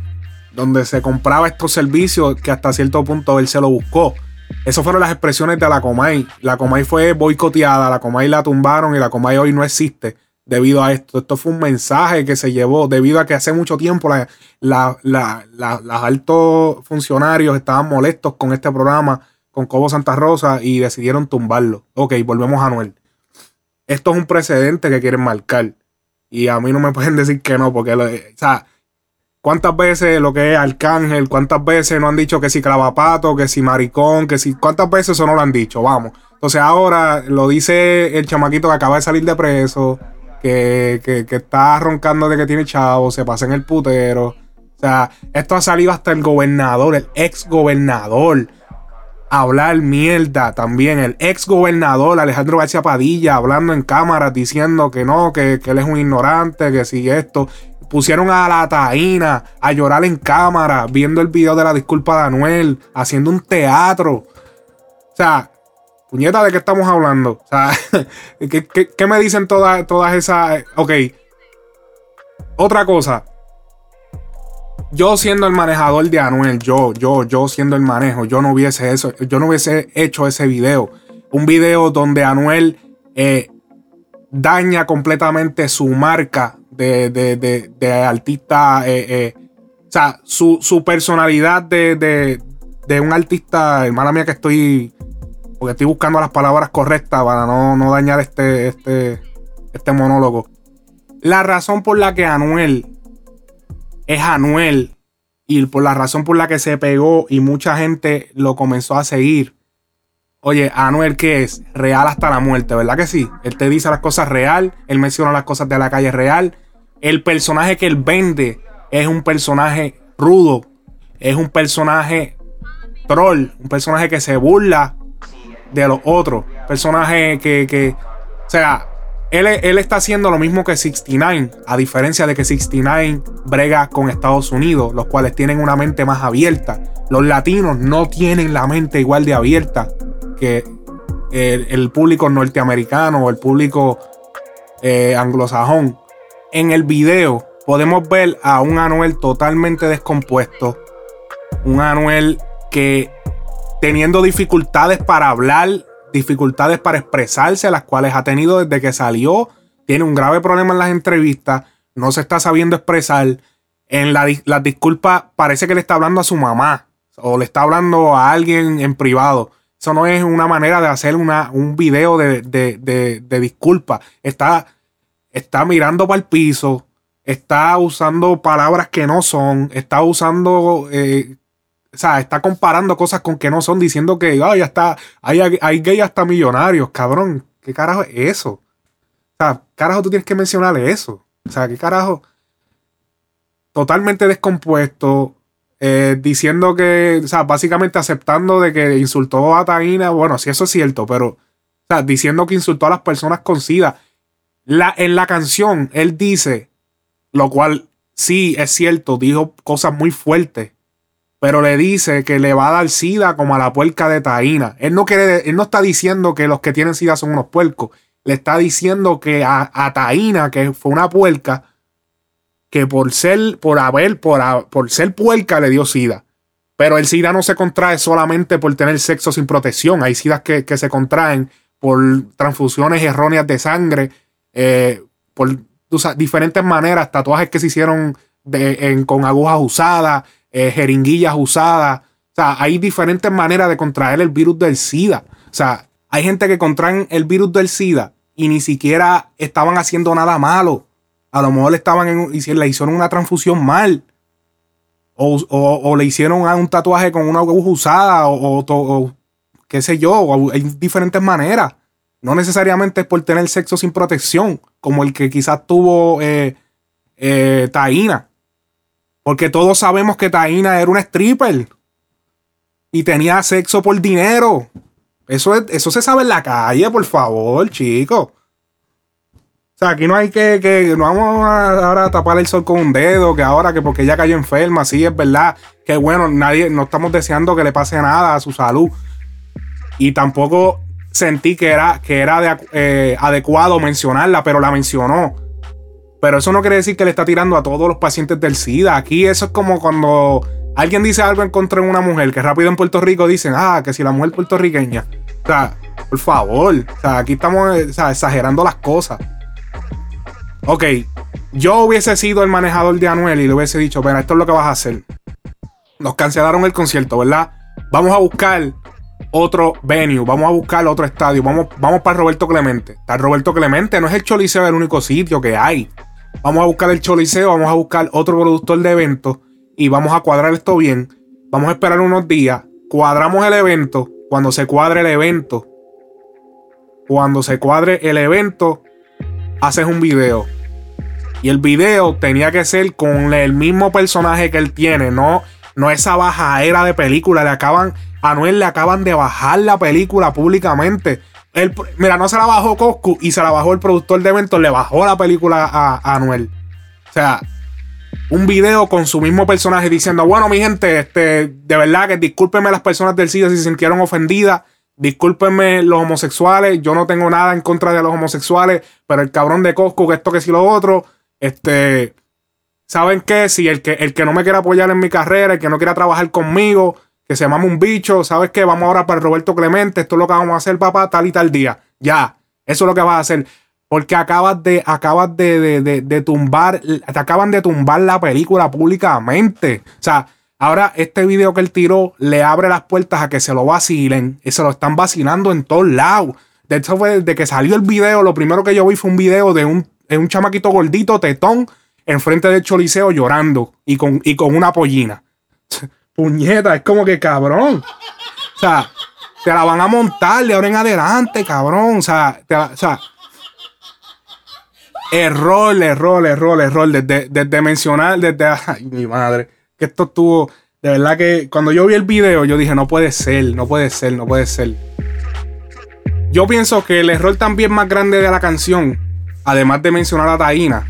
donde se compraba estos servicios, que hasta cierto punto él se lo buscó. Esas fueron las expresiones de la Comay. La Comay fue boicoteada, la Comay la tumbaron y la Comay hoy no existe debido a esto. Esto fue un mensaje que se llevó debido a que hace mucho tiempo los altos funcionarios estaban molestos con este programa, con Cobo Santa Rosa y decidieron tumbarlo. Ok, volvemos a Noel. Esto es un precedente que quieren marcar. Y a mí no me <laughs> pueden decir que no, porque, lo- o sea, ¿cuántas veces lo que es Arcángel, cuántas veces no han dicho que si clavapato, que si maricón, que si, cuántas veces eso no lo han dicho? Vamos. Entonces ahora lo dice el chamaquito que acaba de salir de preso, que, que, que está roncando de que tiene chavo, se pasa en el putero. O sea, esto ha salido hasta el gobernador, el ex gobernador hablar mierda también. El ex gobernador Alejandro García Padilla hablando en cámara diciendo que no, que, que él es un ignorante, que si esto. Pusieron a la taína a llorar en cámara, viendo el video de la disculpa de Anuel, haciendo un teatro. O sea, puñeta, ¿de qué estamos hablando? O sea, <laughs> ¿qué, qué- qué me dicen todas, todas esas? Ok. Otra cosa. Yo siendo el manejador de Anuel, yo, yo, yo siendo el manejo, yo no hubiese eso, yo no hubiese hecho ese video. Un video donde Anuel eh, daña completamente su marca de, de, de- artista. eh, eh, o sea, su, su personalidad de un artista, hermana mía que estoy. Porque estoy buscando las palabras correctas para no, no dañar este, este, este monólogo. La razón por la que Anuel es Anuel y por la razón por la que se pegó y mucha gente lo comenzó a seguir. Oye, Anuel, ¿qué es? Real hasta la muerte, ¿verdad que sí? Él te dice las cosas real, él menciona las cosas de la calle real. El personaje que él vende es un personaje rudo, es un personaje troll, un personaje que se burla de los otros, personaje que, que o sea, él, está haciendo lo mismo que 69, a diferencia de que 69 brega con Estados Unidos, los cuales tienen una mente más abierta. Los latinos no tienen la mente igual de abierta que el, el público norteamericano o el público eh, anglosajón. En el video podemos ver a un Anuel totalmente descompuesto. Un Anuel que teniendo dificultades para hablar, dificultades para expresarse, las cuales ha tenido desde que salió. Tiene un grave problema en las entrevistas, no se está sabiendo expresar. En la, di- las disculpas parece que le está hablando a su mamá o le está hablando a alguien en privado. Eso no es una manera de hacer una, un video de, de, de, de disculpa. Está, está mirando para el piso, está usando palabras que no son, está usando eh, o sea, está comparando cosas con que no son, diciendo que "Ah, ya está, hay, hay gay hasta millonarios, cabrón. ¿Qué carajo es eso? O sea, carajo tú tienes que mencionarle eso. O sea, ¿qué carajo? Totalmente descompuesto, eh, diciendo que, o sea, básicamente aceptando de que insultó a Taina. Bueno, sí, eso es cierto, pero, o sea, diciendo que insultó a las personas con SIDA. La, en la canción, él dice, lo cual sí es cierto, dijo cosas muy fuertes pero le dice que le va a dar sida como a la puerca de Taína. Él no quiere, él no está diciendo que los que tienen sida son unos puercos. Le está diciendo que a, a Taína, que fue una puerca, que por ser, por haber, por, por ser puerca le dio sida. Pero el sida no se contrae solamente por tener sexo sin protección. Hay sidas que, se contraen por transfusiones erróneas de sangre, eh, por diferentes maneras, tatuajes que se hicieron de- en- con agujas usadas, eh, jeringuillas usadas. O sea, hay diferentes maneras de contraer el virus del SIDA. O sea, hay gente que contraen el virus del SIDA y ni siquiera estaban haciendo nada malo. A lo mejor estaban en, le hicieron una transfusión mal. O, o- le hicieron un tatuaje con una aguja usada. O, o qué sé yo. hay diferentes maneras. No necesariamente es por tener sexo sin protección. Como el que quizás tuvo eh, eh, Taína. Porque todos sabemos que Taína era una stripper. Y tenía sexo por dinero. Eso, es- eso se sabe en la calle, por favor, chicos. O sea, aquí no hay que, que no vamos a, ahora a tapar el sol con un dedo, que ahora que porque ella cayó enferma, sí, es verdad. Que bueno, nadie, no estamos deseando que le pase nada a su salud. Y tampoco sentí que era, que era de- eh, adecuado mencionarla, pero la mencionó. Pero eso no quiere decir que le está tirando a todos los pacientes del SIDA. Aquí eso es como cuando alguien dice algo en contra de una mujer, que rápido en Puerto Rico dicen, ah, que si la mujer puertorriqueña. O sea, por favor. O sea, aquí estamos eh, exagerando las cosas. Ok, yo hubiese sido el manejador de Anuel y le hubiese dicho, pero esto es lo que vas a hacer. Nos cancelaron el concierto, ¿verdad? Vamos a buscar otro venue, vamos a buscar otro estadio, vamos, vamos para Roberto Clemente. Está Roberto Clemente, no es el Choliseo el único sitio que hay. Vamos a buscar el Choliseo, vamos a buscar otro productor de eventos y vamos a cuadrar esto bien. Vamos a esperar unos días, cuadramos el evento. Cuando se cuadre el evento, cuando se cuadre el evento, haces un video. Y el video tenía que ser con el mismo personaje que él tiene, no, no esa bajadera de película. Le acaban, a Anuel le acaban de bajar la película públicamente. Él- mira, no se la bajó Coscu y se la bajó el productor de eventos, le bajó la película a, a Anuel. O sea, un video con su mismo personaje diciendo, bueno, mi gente, este, de verdad que discúlpenme las personas del SIDA si se sintieron ofendidas, discúlpenme los homosexuales, yo no tengo nada en contra de los homosexuales, pero el cabrón de Coscu, que esto, que si lo otro, este, ¿saben qué? Si el que, el que no me quiera apoyar en mi carrera, el que no quiera trabajar conmigo, que se mame un bicho, ¿sabes qué? Vamos ahora para Roberto Clemente, esto es lo que vamos a hacer, papá, tal y tal día. Ya, eso es lo que vas a hacer. Porque acabas de, acabas de, de, de- tumbar, te acaban de tumbar la película públicamente. O sea, ahora este video que él tiró le abre las puertas a que se lo vacilen. Y se lo están vacilando en todos lados. De hecho, fue desde que salió el video, lo primero que yo vi fue un video de un, de un chamaquito gordito, tetón, enfrente del choliseo llorando y con, y con una pollina. Puñeta, es como que cabrón. O sea, te la van a montar de ahora en adelante, cabrón. O sea, o sea, error, error, error, error. Desde, desde mencionar, desde. Ay, mi madre. Que esto estuvo. De verdad que cuando yo vi el video, yo dije, no puede ser, no puede ser, no puede ser. Yo pienso que el error también más grande de la canción, además de mencionar a Taina,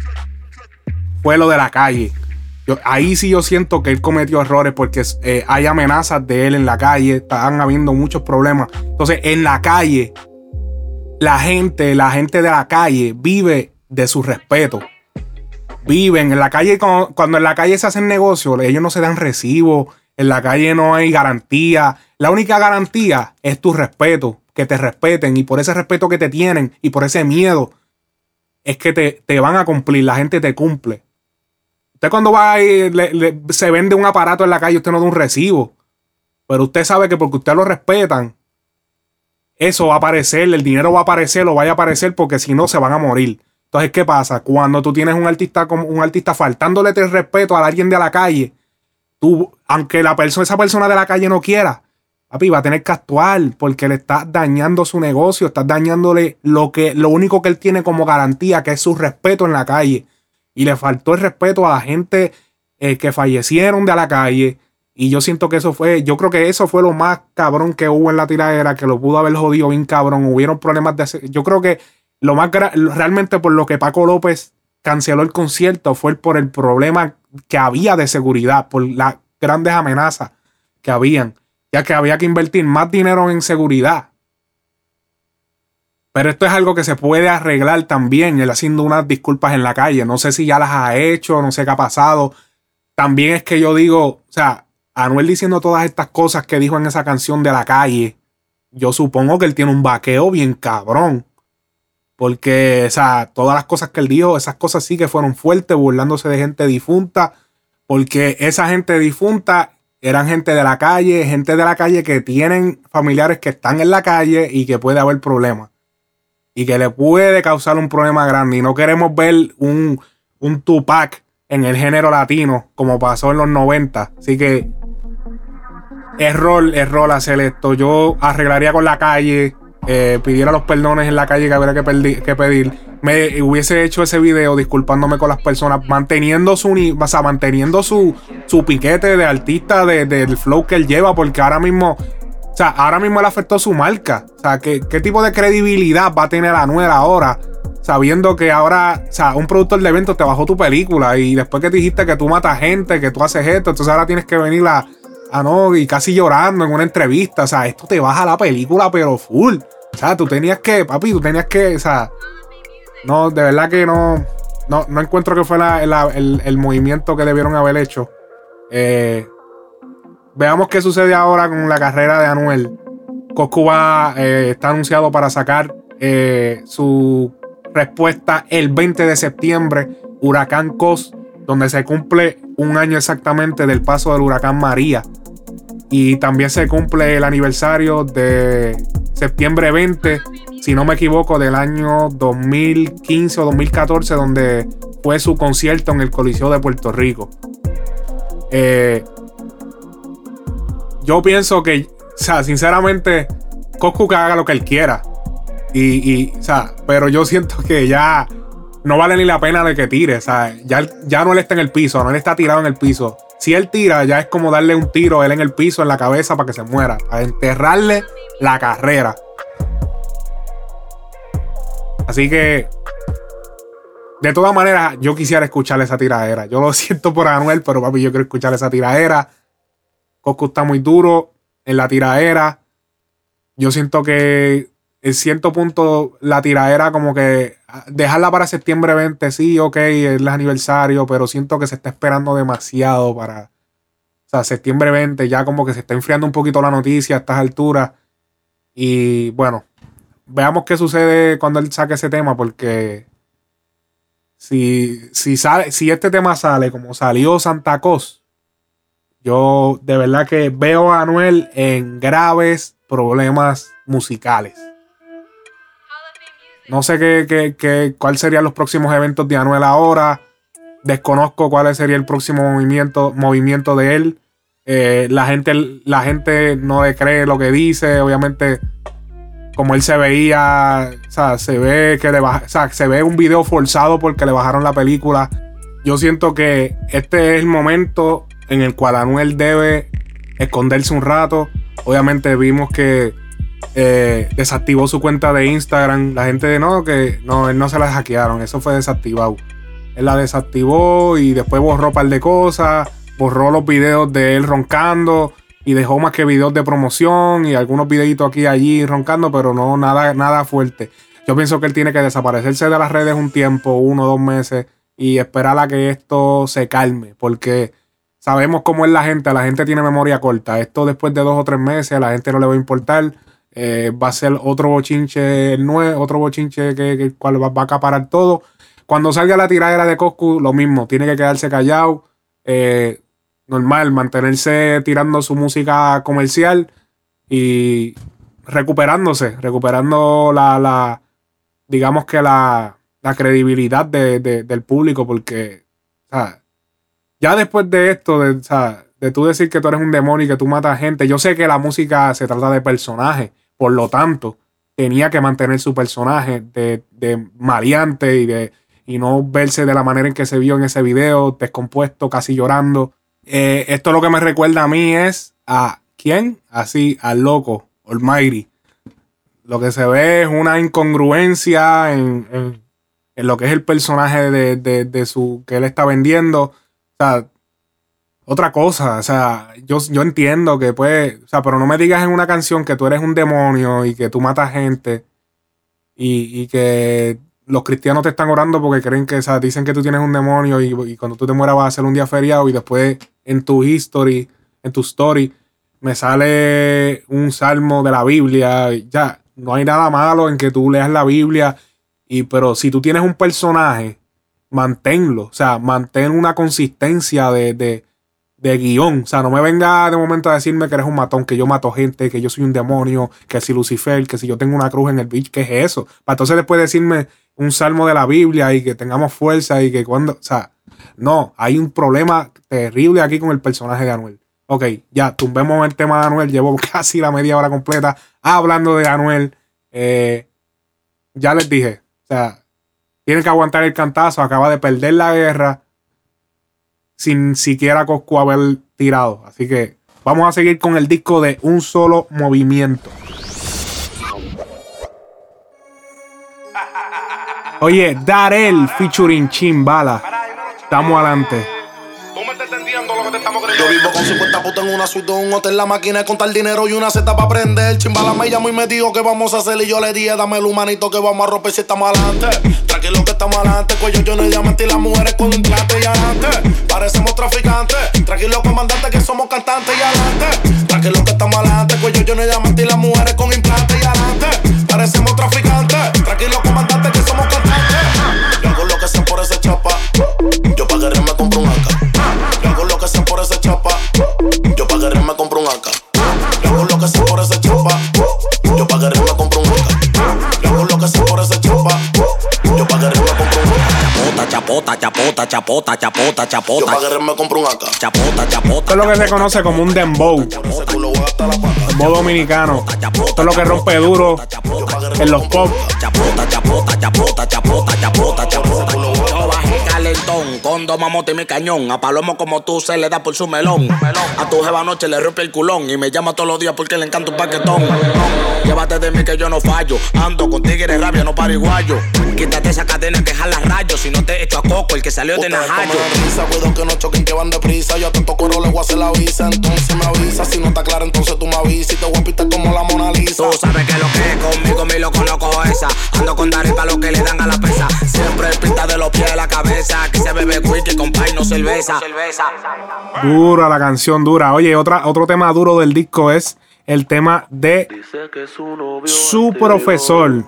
fue lo de la calle. Ahí sí yo siento que él cometió errores porque eh, hay amenazas de él en la calle, están habiendo muchos problemas. Entonces, en la calle, la gente, la gente de la calle vive de su respeto. Viven en la calle, cuando, cuando en la calle se hacen negocios, ellos no se dan recibo, en la calle no hay garantía. La única garantía es tu respeto, que te respeten y por ese respeto que te tienen y por ese miedo es que te, te van a cumplir, la gente te cumple. Usted cuando va y le- se vende un aparato en la calle, usted no da un recibo. Pero usted sabe que porque usted lo respetan, eso va a aparecer, el dinero va a aparecer, lo vaya a aparecer porque si no se van a morir. Entonces, ¿qué pasa? Cuando tú tienes un artista como un artista faltándole el respeto a alguien de la calle, tú, aunque la persona, esa persona de la calle no quiera, papi, va a tener que actuar porque le estás dañando su negocio, estás dañándole lo que, lo único que él tiene como garantía, que es su respeto en la calle. Y le faltó el respeto a la gente eh, que fallecieron de la calle. Y yo siento que eso fue, yo creo que eso fue lo más cabrón que hubo en la tiradera, que lo pudo haber jodido bien cabrón. Hubieron problemas de... Yo creo que lo más realmente por lo que Paco López canceló el concierto fue por el problema que había de seguridad, por las grandes amenazas que habían, ya que había que invertir más dinero en seguridad. Pero esto es algo que se puede arreglar también, él haciendo unas disculpas en la calle. No sé si ya las ha hecho, no sé qué ha pasado. También es que yo digo, o sea, Anuel diciendo todas estas cosas que dijo en esa canción de la calle, yo supongo que él tiene un vaqueo bien cabrón. Porque, o sea, todas las cosas que él dijo, esas cosas sí que fueron fuertes, burlándose de gente difunta. Porque esa gente difunta eran gente de la calle, gente de la calle que tienen familiares que están en la calle y que puede haber problemas. Y que le puede causar un problema grande. Y no queremos ver un, un Tupac en el género latino, como pasó en los 90. Así que, error, error hacer esto. Yo arreglaría con la calle, eh, pidiera los perdones en la calle que habría que, perdi- que pedir. Me hubiese hecho ese video disculpándome con las personas, manteniendo su, o sea, manteniendo su, su piquete de artista, de- del flow que él lleva, porque ahora mismo, o sea, ahora mismo él afectó su marca. O sea, ¿qué, qué tipo de credibilidad va a tener Anuel ahora sabiendo que ahora, o sea, un productor de eventos te bajó tu película y después que te dijiste que tú matas gente, que tú haces esto, entonces ahora tienes que venir a, no, y casi llorando en una entrevista, o sea, esto te baja la película, pero full. O sea, tú tenías que, papi, tú tenías que, o sea, no, de verdad que no, no, no encuentro que fue el, el movimiento que debieron haber hecho. Eh, veamos qué sucede ahora con la carrera de Anuel. Coscu va, eh, está anunciado para sacar eh, su respuesta el 20 de septiembre, Huracán Cos, donde se cumple un año exactamente del paso del huracán María. Y también se cumple el aniversario de septiembre 20, si no me equivoco, del año 2015 o 2014, donde fue su concierto en el Coliseo de Puerto Rico. Eh, yo pienso que, o sea, sinceramente, Coscu que haga lo que él quiera. Y, y, o sea, pero yo siento que ya no vale ni la pena de que tire. O sea, ya, ya no él está en el piso, no está tirado en el piso. Si él tira, ya es como darle un tiro a él en el piso, en la cabeza, para que se muera. A enterrarle la carrera. Así que, de todas maneras, yo quisiera escuchar esa tiradera. Yo lo <laughs> siento por Anuel, pero papi, yo quiero escuchar esa tiradera. Coscu está muy duro en la tiradera. Yo siento que en cierto punto la tiradera como que ah, dejarla para septiembre 20, sí, ok, es el aniversario, pero siento que se está esperando demasiado para... O sea, septiembre 20 ya como que se está enfriando un poquito la noticia a estas alturas. Y bueno, veamos qué sucede cuando él saque ese tema, porque si, si, sale, si este tema sale como salió Santa Cos, yo de verdad que veo a Anuel en graves problemas musicales. No sé qué, qué, qué, cuál serían los próximos eventos de Anuel ahora. Desconozco cuál sería el próximo movimiento, movimiento de él. Eh, la, gente, la gente no cree lo que dice. Obviamente, como él se veía, o sea, se ve que le baja- o sea, se ve un video forzado porque le bajaron la película. Yo siento que este es el momento en el cual Anuel debe esconderse un rato. Obviamente vimos que eh, desactivó su cuenta de Instagram. La gente no, que no, él no se la hackearon, eso fue desactivado. Él la desactivó y después borró un par de cosas, borró los videos de él roncando y dejó más que videos de promoción y algunos videitos aquí y allí roncando, pero no nada, nada fuerte. Yo pienso que él tiene que desaparecerse de las redes un tiempo, uno o dos meses, y esperar a que esto se calme, porque sabemos cómo es la gente, la gente tiene memoria corta. Esto después de dos o tres meses a la gente no le va a importar. Eh, va a ser otro bochinche nuevo, otro bochinche que, cual va, a acaparar todo. Cuando salga la tiradera de Coscu, lo mismo, tiene que quedarse callado. eh, normal, mantenerse tirando su música comercial y recuperándose, recuperando la, digamos que la, la credibilidad de- de- del público, porque, o ya después de esto, de, de tú decir que tú eres un demonio y que tú matas gente, yo sé que la música se trata de personaje, por lo tanto, tenía que mantener su personaje de, de y de y no verse de la manera en que se vio en ese video, descompuesto, casi llorando. Eh, esto lo que me recuerda a mí es a quién? Así, al loco, Almighty. Lo que se ve es una incongruencia en, lo que es el personaje de- de su que él está vendiendo. O sea, otra cosa. O sea, yo, yo entiendo que pues, o sea, pero no me digas en una canción que tú eres un demonio y que tú matas gente y, y que los cristianos te están orando porque creen que, o sea, dicen que tú tienes un demonio y, cuando tú te mueras va a ser un día feriado y después en tu history, en tu story, me sale un salmo de la Biblia. Ya, no hay nada malo en que tú leas la Biblia, y, pero si tú tienes un personaje, manténlo. O sea, mantén una consistencia de, de, de guion. O sea, no me venga de momento a decirme que eres un matón, que yo mato gente, que yo soy un demonio, que si Lucifer, que si yo tengo una cruz en el beach, ¿qué es eso? Para entonces después decirme un salmo de la Biblia y que tengamos fuerza y que cuando. O sea, no, hay un problema terrible aquí con el personaje de Anuel. Ok, ya, tumbemos el tema de Anuel. Llevo <laughs> casi la media hora completa hablando de Anuel. Eh, ya les dije, o sea, tiene que aguantar el cantazo. Acaba de perder la guerra sin siquiera Coscu haber tirado. Así que vamos a seguir con el disco de un solo movimiento. Oye, Darel featuring Chimbala. Estamos adelante. Yo vivo con 50 putas en una suite un hotel. La máquina es contar dinero y una seta para prender. Chimbala me llama y me dijo que vamos a hacer. Y yo le dije, dame el humanito que vamos a romper si estamos adelante. Tranquilo que estamos adelante. Cuello yo no diamante y las mujeres con un plate y adelante. Parecemos traficantes. Tranquilo comandante que somos cantantes y adelante. Tranquilo que estamos adelante. Cuello yo no diamante y las mujeres con implante y adelante. Parecemos traficantes. Tranquilo comandante que somos cantantes. Yo hago lo que sea por ese chapa. Yo pa' guerrear me compro un AK. Que sea por ese chapa. Yo pa' guerrear me compro un AK. Yo hago lo que sea por ese chapa. Yo pa' guerrear me compro un AK. Yo hago lo que sea por ese chapa. Yo pa' guerrear me compro un AK. Chapota, chapota, chapota, chapota, Yo chapota. pa' guerrear me compro un AK. Chapota, chapota. Esto es lo que se conoce como un dembow. Dembow dominicano. Esto es lo que rompe duro en los pop. Chapota, chapota, chapota, chapota, chapota, chapota. Calentón, con dos mamotes y mi cañón. A Palomo como tú se le da por su melón. A tu jeva anoche le rompe el culón. Y me llama todos los días porque le encanta un paquetón. Llévate de mí que yo no fallo. Ando con tigres rabia, no pariguayo. Quítate esa cadena que jala rayos. Si no te echo a coco, el que salió de Najayo. risa, cuidado que no choquen que van deprisa. Yo a tanto coro le voy a hacer la visa. Entonces me avisa. Si no está claro, entonces tú me avisas. Y te voy a pitar como la Mona Lisa. Tú sabes que lo que es conmigo, mi loco no cojo esa. Ando con Dari pa' lo que le dan a la pesa. Siempre pinta de los pies a la cabeza. Aquí se bebe cerveza. Dura la canción, dura. Oye, otra, otro tema duro del disco es el tema de su profesor.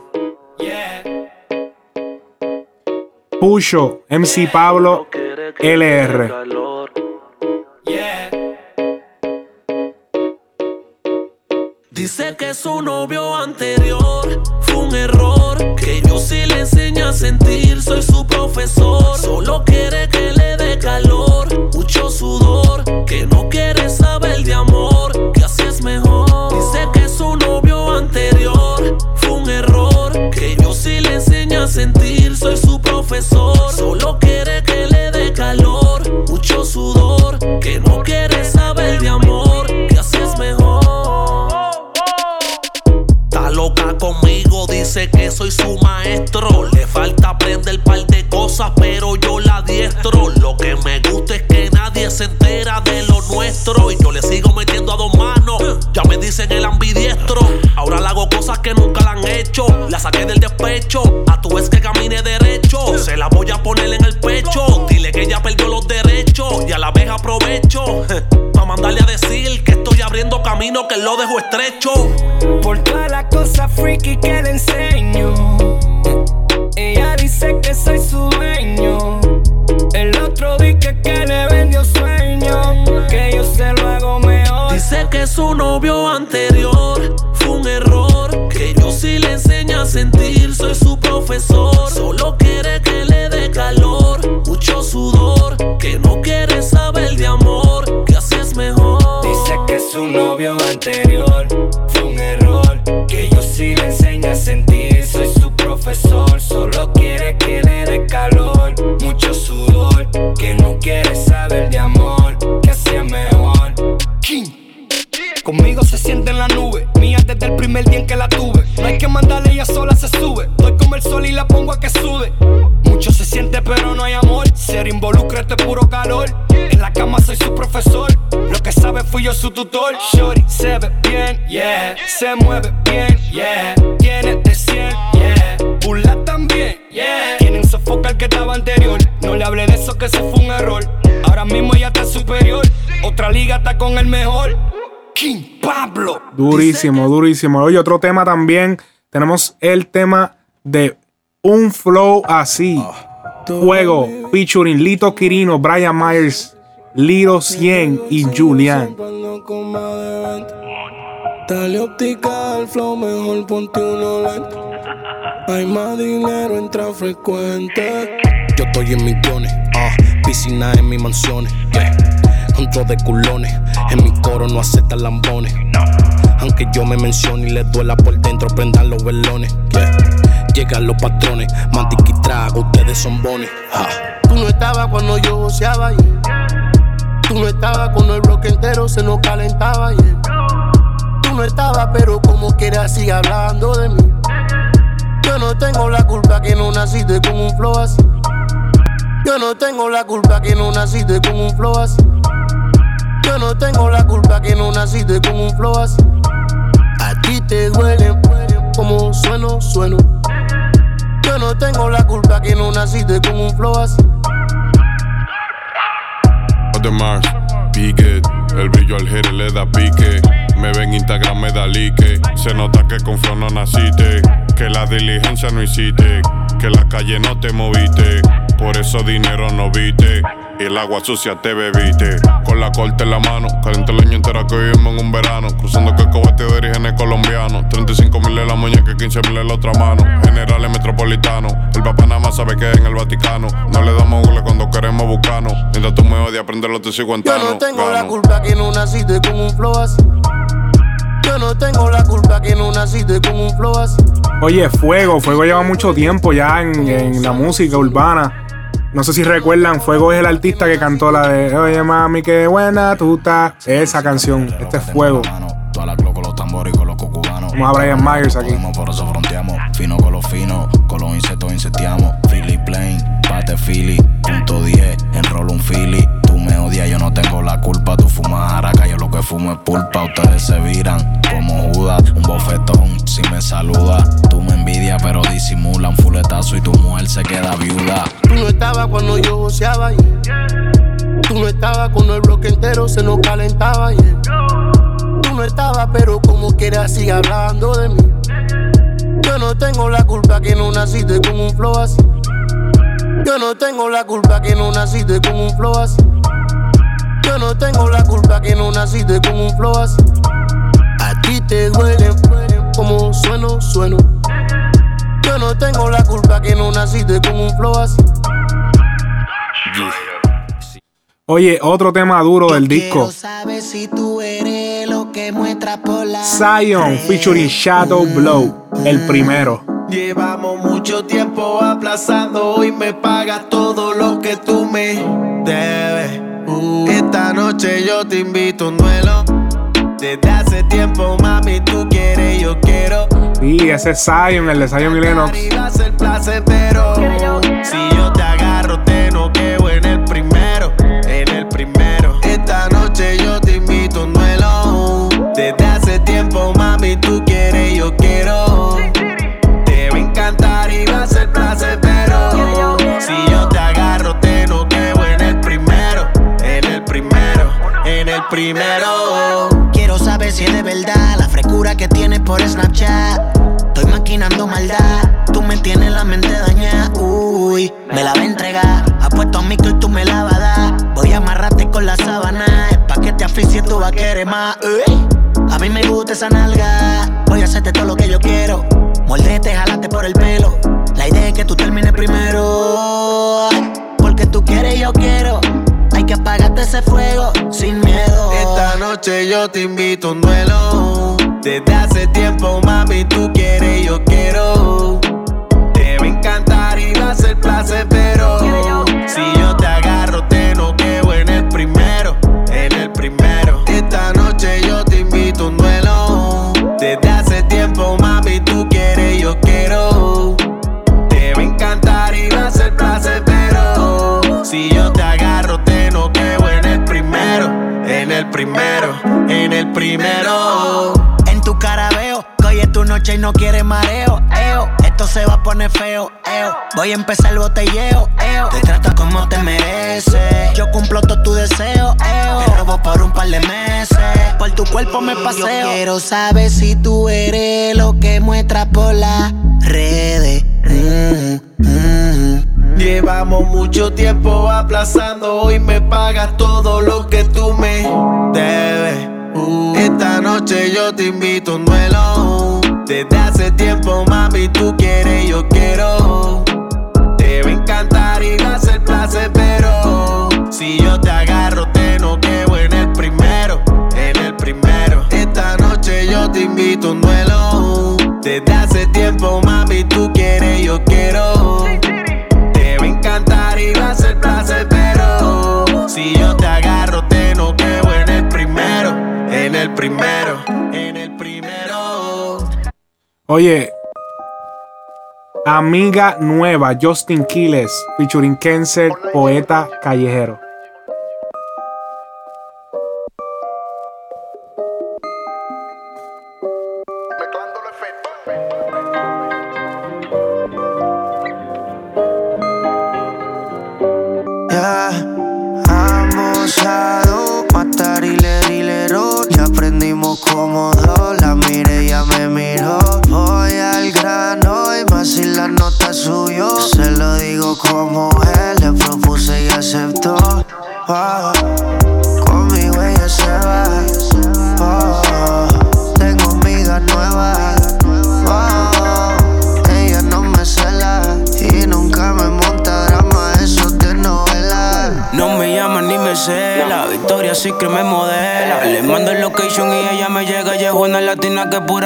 Pucho, MC Pablo, LR. Dice que su novio anterior fue un error. Que yo sí le enseño a sentir, soy su profesor. Solo quiere que le dé calor, mucho sudor. Que no quiere saber de amor, que así es mejor. Dice que su novio anterior fue un error. Que yo sí le enseño a sentir, soy su profesor. Solo quiere que le dé calor, mucho sudor. Que no quiere saber de amor, dice que soy su maestro. Le falta aprender par de cosas, pero yo la diestro. Lo que me gusta es que nadie se entera de lo nuestro. Y yo le sigo metiendo a dos manos. Ya me dicen el ambidiestro. Ahora le hago cosas que nunca la han hecho. La saqué del despecho. A tu vez que camine derecho. Se la voy a poner en el pecho. Dile que ella perdió los derechos. Y a la vez aprovecho. <laughs> Pa' mandarle a decir que abriendo camino, que lo dejo estrecho. Por todas las cosas freaky que le enseño. Ella dice que soy su dueño. El otro dice que le vendió sueño. Que yo se lo hago mejor. Dice que su novio anterior fue un error. Que yo sí le enseño a sentir, soy su profesor. Anterior fue un error. Que yo sí le enseño a sentir, soy su profesor. Solo quiere que le dé calor, mucho sudor. Que no quiere saber de amor, que es mejor. King. Conmigo se siente en la nube, mía desde el primer día en que la tuve. No hay que mandarle, ella sola se sube. Doy como el sol y la pongo a que sude. Mucho se siente, pero no hay amor. Ser involucra este puro calor. En la cama soy su profesor. Lo que sabe fui yo su tutor. Shorty se ve bien, yeah. Se mueve bien, yeah. Tiene de 100, yeah. Burla también, yeah. Tienen sofoca el que estaba anterior. No le hablé de eso que se fue un error. Ahora mismo ella está superior. Otra liga está con el mejor. King Pablo. Durísimo, durísimo. Oye, otro tema también. Tenemos el tema de Un Flow Así. Juego, featuring Lito Quirino, Brian Myers, Liro 100 y Julian. Dale óptica flow, mejor ponte uno lente. Hay más dinero, entra frecuente. Yo estoy en millones, ah, piscina en mis mansiones, yeah. Junto de culones, en mi coro no acepta lambones. Aunque yo me mencione y le duela por dentro, prendan los velones, yeah. Llegan los patrones, mantiqui ustedes son bones. Tú no estabas cuando yo voceaba ayer. Tú no estabas cuando el bloque entero se nos calentaba ayer. Tú no estabas, pero como quieras sigue hablando de mí. Yo no tengo la culpa que no naciste con un flow así. Yo no tengo la culpa que no naciste con un flow así. Yo no tengo la culpa que no naciste con un flow así. A ti te duele como sueno, sueno. Yo no tengo la culpa que no naciste con un flow así. Además, pique, el brillo al jere le da pique. Me ven Instagram, me da like. Se nota que con flow no naciste. Que la diligencia no hiciste. Que la calle no te moviste. Por eso dinero no viste. Y el agua sucia te bebiste. Con la corte en la mano. Caliente el año entero que vivimos en un verano. Cruzando que el cohete de orígenes colombianos. 35 mil en la muñeca y 15 mil en la otra mano. Generales metropolitanos. El papá nada más sabe que es en el Vaticano. No le damos google cuando queremos buscarnos. Mientras tú me odias, aprende los te sigo Yo no tengo la culpa que no naciste con un flow así. Yo no tengo la culpa que no naciste con un flow así. Oye, Fuego. Fuego lleva mucho tiempo ya en, en la música urbana. No sé si recuerdan, Fuego es el artista que cantó la de Oye mami, qué buena tú estás. Esa canción. Este es Fuego. Vamos a Brian Myers aquí. Por eso fronteamos. Fino con los finos, con los insectos insecteamos. Philly Plain, pate Philly, punto 10, enrolo un Philly. Odias, yo no tengo la culpa. Tú fumas araca, yo lo que fumo es pulpa. Ustedes se viran como Judas, un bofetón. Si me saluda, tú me envidias, pero disimula un fuletazo y tu mujer se queda viuda. Tú no estabas cuando yo voceaba yeah. Tú no estabas cuando el bloque entero se nos calentaba. Tú no estabas, pero como quieras sigue hablando de mí. Yo no tengo la culpa que no naciste con un flow así. Yo no tengo la culpa que no naciste con un flow así. Yo no tengo la culpa que no naciste con un flow así. A ti te duele como sueno, sueno. Yo no tengo la culpa que no naciste con un flow así. Oye, otro tema duro del disco. Sabes si tú eres lo que muestra por la Zion featuring Shadow Blow, el primero. Llevamos mucho tiempo aplazando y me pagas todo lo que tú me debes. Esta noche yo te invito a un duelo. Desde hace tiempo, mami, tú quieres, yo quiero. Sí, ese es Zion, el de Zion y Lennox. Y. Si yo te agarro, te primero. Quiero saber si es de verdad la frescura que tienes por Snapchat. Estoy maquinando maldad. Tú me tienes la mente dañada. Uy, me la va a entregar. Apuesto a mí que tú me la vas a dar. Voy a amarrarte con la sábana. Es pa' que te asfixies, tú vas a querer más. A mí me gusta esa nalga. Voy a hacerte todo lo que yo quiero. Mordete, jalate por el pelo. La idea es que tú termines primero. Porque tú quieres, yo quiero. Hay que apagarte ese fuego sin miedo. Esta noche yo te invito a un duelo. Desde hace tiempo, mami, tú quieres, yo quiero. Te va a encantar y va a ser placentero. Si yo te agarro, te noqueo en primero. En tu cara veo que hoy es tu noche y no quieres mareo. Eo, esto se va a poner feo. Eo, voy a empezar el botelleo. Eo, te trato como te mereces. Yo cumplo todo tu deseo. Eo, te robo por un par de meses. Por tu cuerpo me paseo. Yo quiero saber si tú eres lo que muestras por las redes. Mm, mm. Llevamos mucho tiempo aplazando y me pagas todo lo que tú me debes. Esta noche yo te invito a un duelo. Desde hace tiempo, mami, tú quieres, yo quiero. Te va a encantar y va a ser placentero. Si yo te agarro, te noqueo en el primero. En el primero. Esta noche yo te invito a un duelo. Desde hace tiempo, mami, tú quieres, yo quiero. Te va a encantar y va a ser placentero. Si yo te el primero. En el primero. Oye, Amiga Nueva, Justin Quiles, featuring Cancer, poeta callejero.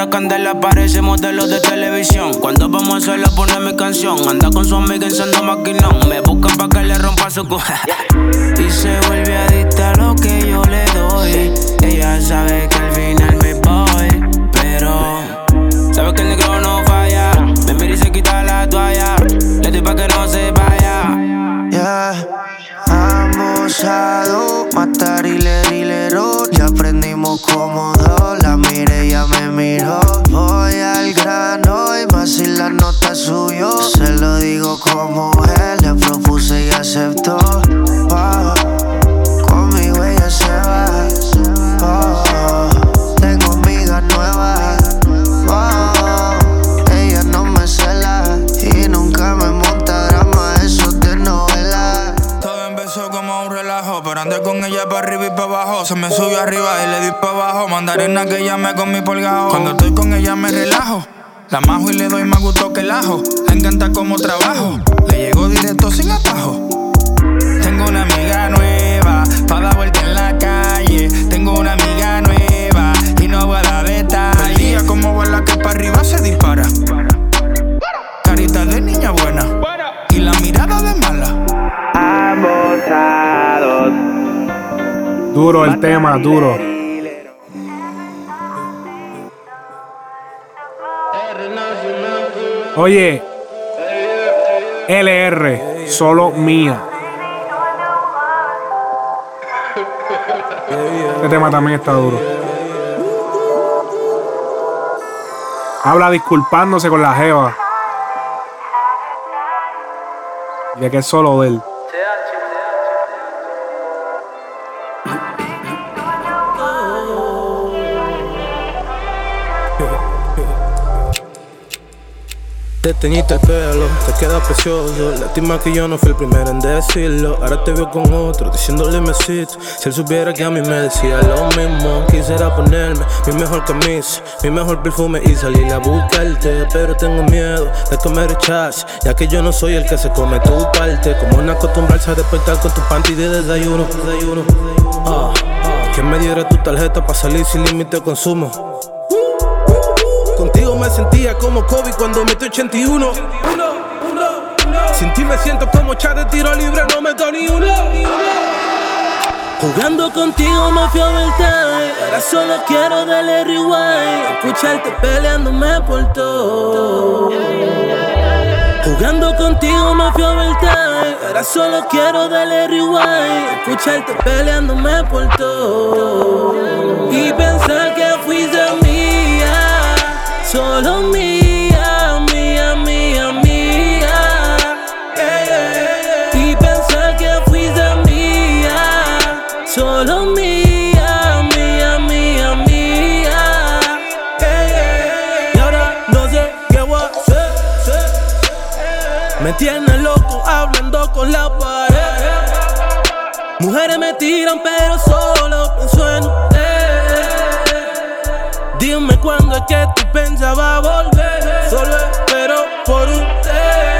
Pura candela, parece modelo de televisión. Cuando vamos a hacerla, pone mi canción. Anda con su amiga encendo maquinón. Me busca pa' que le rompa su cu. <laughs> y se vuelve adicta a lo que yo le doy. Ella sabe que al final abajo. Se me subió arriba y le di para abajo. Mandarina que ella me con mi polgajo. Cuando estoy con ella me relajo. La majo y le doy más gusto que el ajo. Le encanta como trabajo. Le llego directo sin atajo. Tengo una amiga nueva, pa' dar vuelta en la calle. Tengo una amiga nueva y no voy a dar detalles. Día como bala que para arriba se dispara. Carita de niña buena y la mirada de mala. Duro el tema, duro. Oye, LR, solo mía. Este tema también está duro. Habla disculpándose con la jeva. De que es solo de él. Te teñiste el pelo, te queda precioso. Lástima que yo no fui el primero en decirlo. Ahora te veo con otro, diciéndole me Si él supiera que a mí me decía lo mismo, quisiera ponerme mi mejor camisa, mi mejor perfume y salir a buscarte. Pero tengo miedo de que me rechaces, ya que yo no soy el que se come tu parte. Como no acostumbrarse a despertar con tu panty de desayuno. desayuno. Ah, ah, que me diera tu tarjeta para salir sin límite de consumo. Contigo me sentía como Kobe cuando metí 81. Sin ti me siento como Chad de tiro libre, no meto ni uno. Jugando contigo me fui a time Ahora solo quiero darle rewind. Escucharte peleándome por todo. Jugando contigo me fui a Ahora solo quiero darle rewind. Escucharte peleándome por todo. Y pensar que fuiste mía Solo mía, mía, mía, mía. Y pensar que fuiste mía Solo mía, mía, mía, mía. Y ahora no sé qué voy a hacer. Me tiene loco hablando con la pared. Mujeres me tiran, pero solo Dime cuándo es que tú pensabas volver. Solo espero por usted.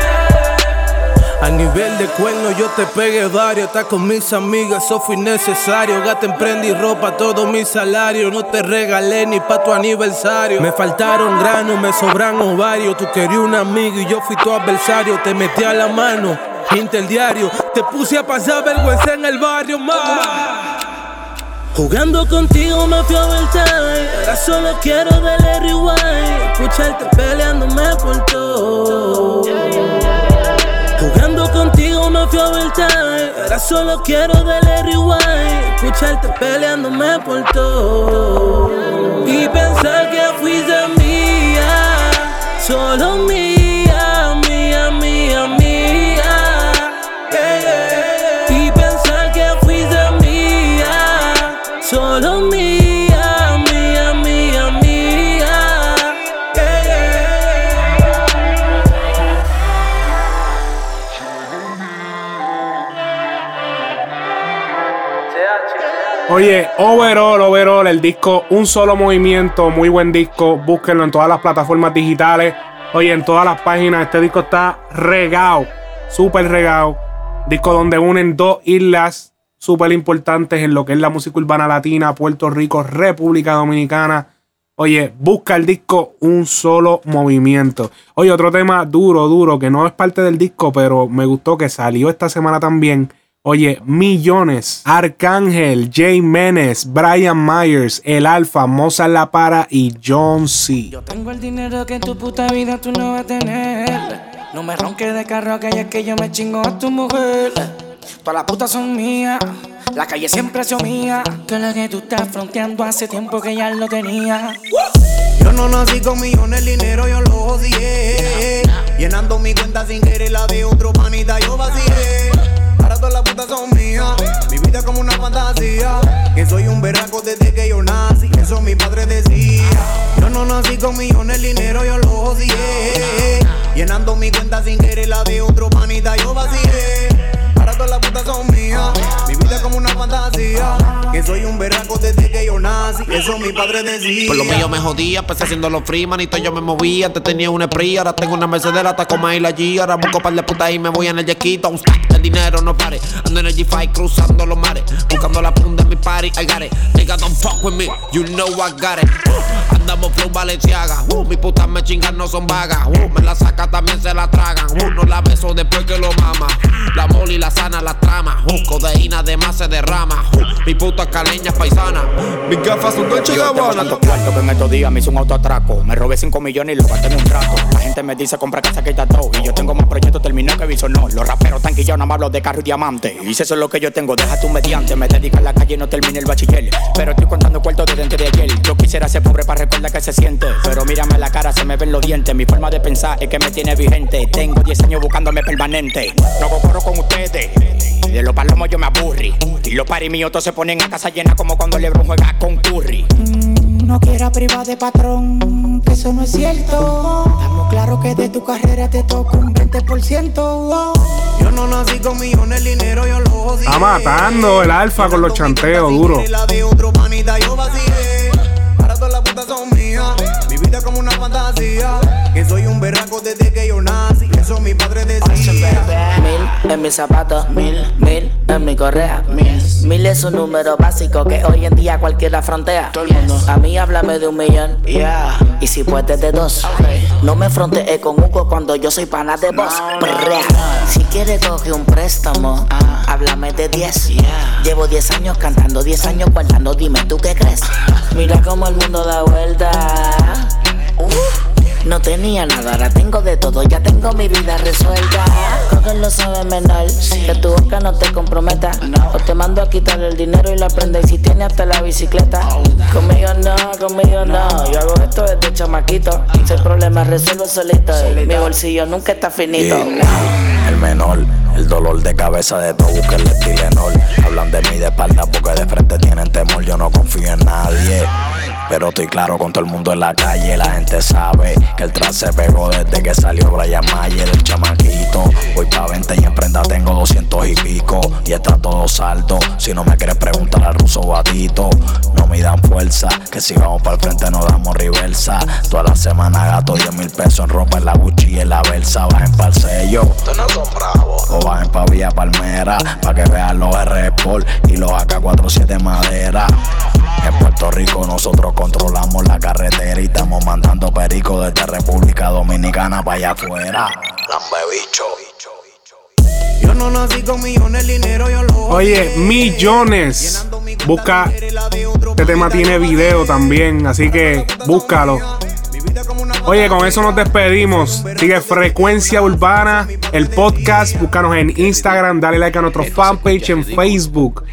A nivel de cuerno yo te pegué varios. Estás con mis amigas, eso fue innecesario. Gata emprendí ropa, todo mi salario. No te regalé ni pa' tu aniversario. Me faltaron granos, me sobran ovarios. Tú querías un amigo y yo fui tu adversario. Te metí a la mano, interdiario. Te puse a pasar vergüenza en el barrio, más. Jugando contigo me fui a overtime. Ahora solo quiero darle rewind. Escucharte peleándome por todo. Jugando contigo me fui a overtime. Ahora solo quiero darle rewind. Escucharte peleándome por todo. Y pensar que fuiste mía, solo mía. Oye, overall, overall, el disco, un solo movimiento, muy buen disco. Búsquenlo en todas las plataformas digitales. Oye, en todas las páginas, este disco está regado, súper regado. Disco donde unen dos islas súper importantes en lo que es la música urbana latina, Puerto Rico, República Dominicana. Oye, busca el disco un solo movimiento. Oye, otro tema duro, duro, que no es parte del disco, pero me gustó que salió esta semana también. Oye, millones. Arcángel, Jay Menes, Brian Myers, El Alfa, Mozart La Para y John C. Tengo el dinero que en tu puta vida tú no vas a tener. No me ronques de carro que es que yo me chingo a tu mujer. Todas las putas son mías. La calle siempre ha sido mía. Que la que tú estás fronteando hace tiempo que ya lo tenía. Yo no nací con millones, el dinero yo lo odié. Llenando mi cuenta sin querer la de otro panita yo vacié. Todas las son mías. Mi vida como una fantasía. Que soy un berraco desde que yo nací. Eso mi padre decía. Yo no nací con millones, el dinero yo lo odié. Llenando mi cuenta sin querer la de otro panita yo vacié. Todas las putas son mías. Mi vida como una fantasía. Que soy un berraco desde que yo nací. Eso mi padre decía. Por lo mío me jodía, empecé haciendo los free, manito, yo me movía. Antes tenía una Spree, ahora tengo una Mercedes, la Tacoma y la G. Ahora busco par de putas y me voy en el yequito. Un stack, dinero no pare. Ando en el G5 cruzando los mares. Buscando la punta de mi party, I got it. Nigga, don't fuck with me, you know I got it. Uh, andamos flow Valenciaga. Uh, mis putas me chingan, no son vagas. Uh, me la saca, también se la tragan. Uh, no la beso después que lo mama. La moli, la sana, la trama. Uh, codeína de más se derrama. Uh, mi puta caleña es paisana. Mis gafas son Dolce Gabbana. cuarto que en estos días me hice un autoatraco. Me robé 5 millones y lo gasté en un trato. La gente me dice compra casa que está todo. Y yo tengo más proyectos terminados que no. Los raperos tan quillados, nada más hablo de carro y diamante. Y si eso es lo que yo tengo, deja tu mediante. Me dedico a la calle y no termine el bachiller. Pero estoy contando cuartos de dentro de ayer. Yo quisiera ser pobre para recordar que se siente. Pero mírame la cara, se me ven los dientes. Mi forma de pensar es que me tiene vigente. Tengo 10 años buscándome permanente. No corro con ustedes. De los palomos yo me aburrí. Y los paris míos todos se ponen a casa llena como cuando Lebron juega con Curry. No quiera privar de patrón, que eso no es cierto. Estamos claros que de tu carrera te toca un 20%. oh. Yo no nací con millones, el dinero yo lo odié. Está matando el Alfa con los chanteos, duro. La de otro panita yo vacié. Ahora todas las putas son mías. Mi vida es como una fantasía. Que soy un berraco desde que yo nací. Eso mi padre decía. Mil en mis zapatos, mil, mil en mi correa. Mil es un número básico que hoy en día cualquiera frontea. A mí háblame de un millón, y si puedes de dos. No me frontees con Hugo cuando yo soy pana de vos. Si quieres coge un préstamo, háblame de 10. Llevo 10 años cantando, 10 años guardando, dime tú qué crees. Mira cómo el mundo da vuelta. No tenía nada, ahora tengo de todo, ya tengo mi vida resuelta. Creo que lo sabe menor, que tu boca no te comprometa. O te mando a quitar el dinero y la prenda y si tiene hasta la bicicleta. Conmigo no, conmigo no, yo hago esto desde chamaquito. Si el problema resuelvo solito, mi bolsillo nunca está finito. El menor, el dolor de cabeza de todo, busca el Tylenol. Hablan de mí de espalda porque de frente tienen temor. Yo no confío en nadie. Pero estoy claro con todo el mundo en la calle. La gente sabe que el tras se pegó desde que salió Brian Mayer, el chamaquito. Voy pa' 20 y en prenda tengo 200 y pico. Y está todo saldo. Si no me quieres preguntar al ruso batito, no me dan fuerza. Que si vamos para el frente no damos reversa. Toda la semana gato 10 mil pesos en ropa en la Gucci y en la Versa. Bajen para el sello. O bajen pa' Villa Palmera. Pa' que vean los R Sport y los AK-47 madera. En Puerto Rico nosotros controlamos la carretera y estamos mandando perico desde República Dominicana para allá afuera. Lambe bicho. Yo no nací con millones, el dinero yo lo Oye, millones. Busca. Este tema tiene video también, así que búscalo. Oye, con eso nos despedimos. Sigue Frecuencia Urbana, el podcast. Búscanos en Instagram, dale like a nuestro fanpage en Facebook.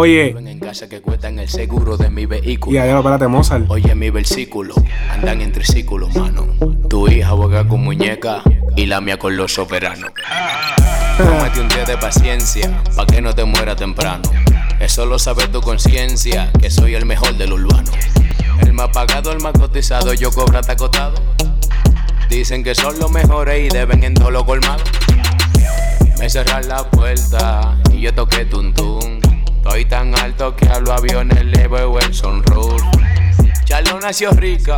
Oye, En casa que cuestan el seguro de mi vehículo. y espérate, Mozart. Oye, mi versículo, andan en triciclos, mano. Tu hija juega con muñeca y la mía con los soberanos. Tómate un día de paciencia, pa' que no te muera temprano. Eso lo sabe tu conciencia, que soy el mejor del urbano. El más pagado, el más cotizado, yo cobro hasta acotado. Dicen que son los mejores y deben en todo lo colmado. Me cerran la puerta y yo toqué tun tun. Estoy tan alto que a los aviones le veo el sunroof. Charlo nació rica.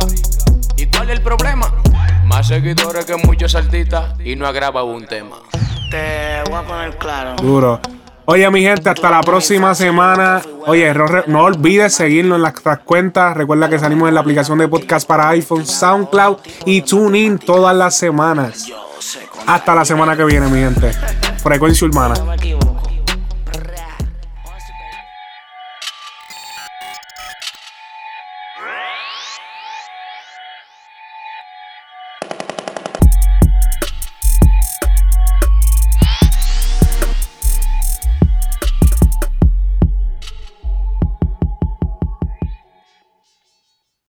¿Y cuál es el problema? Más seguidores que muchos artistas y no agrava un tema. Te voy a poner claro. Duro. Oye, mi gente, hasta la próxima semana. Oye, no, olvides seguirnos en nuestras cuentas. Recuerda que salimos en la aplicación de podcast para iPhone, SoundCloud y TuneIn todas las semanas. Hasta la semana que viene, mi gente. Frecuencia Urbana.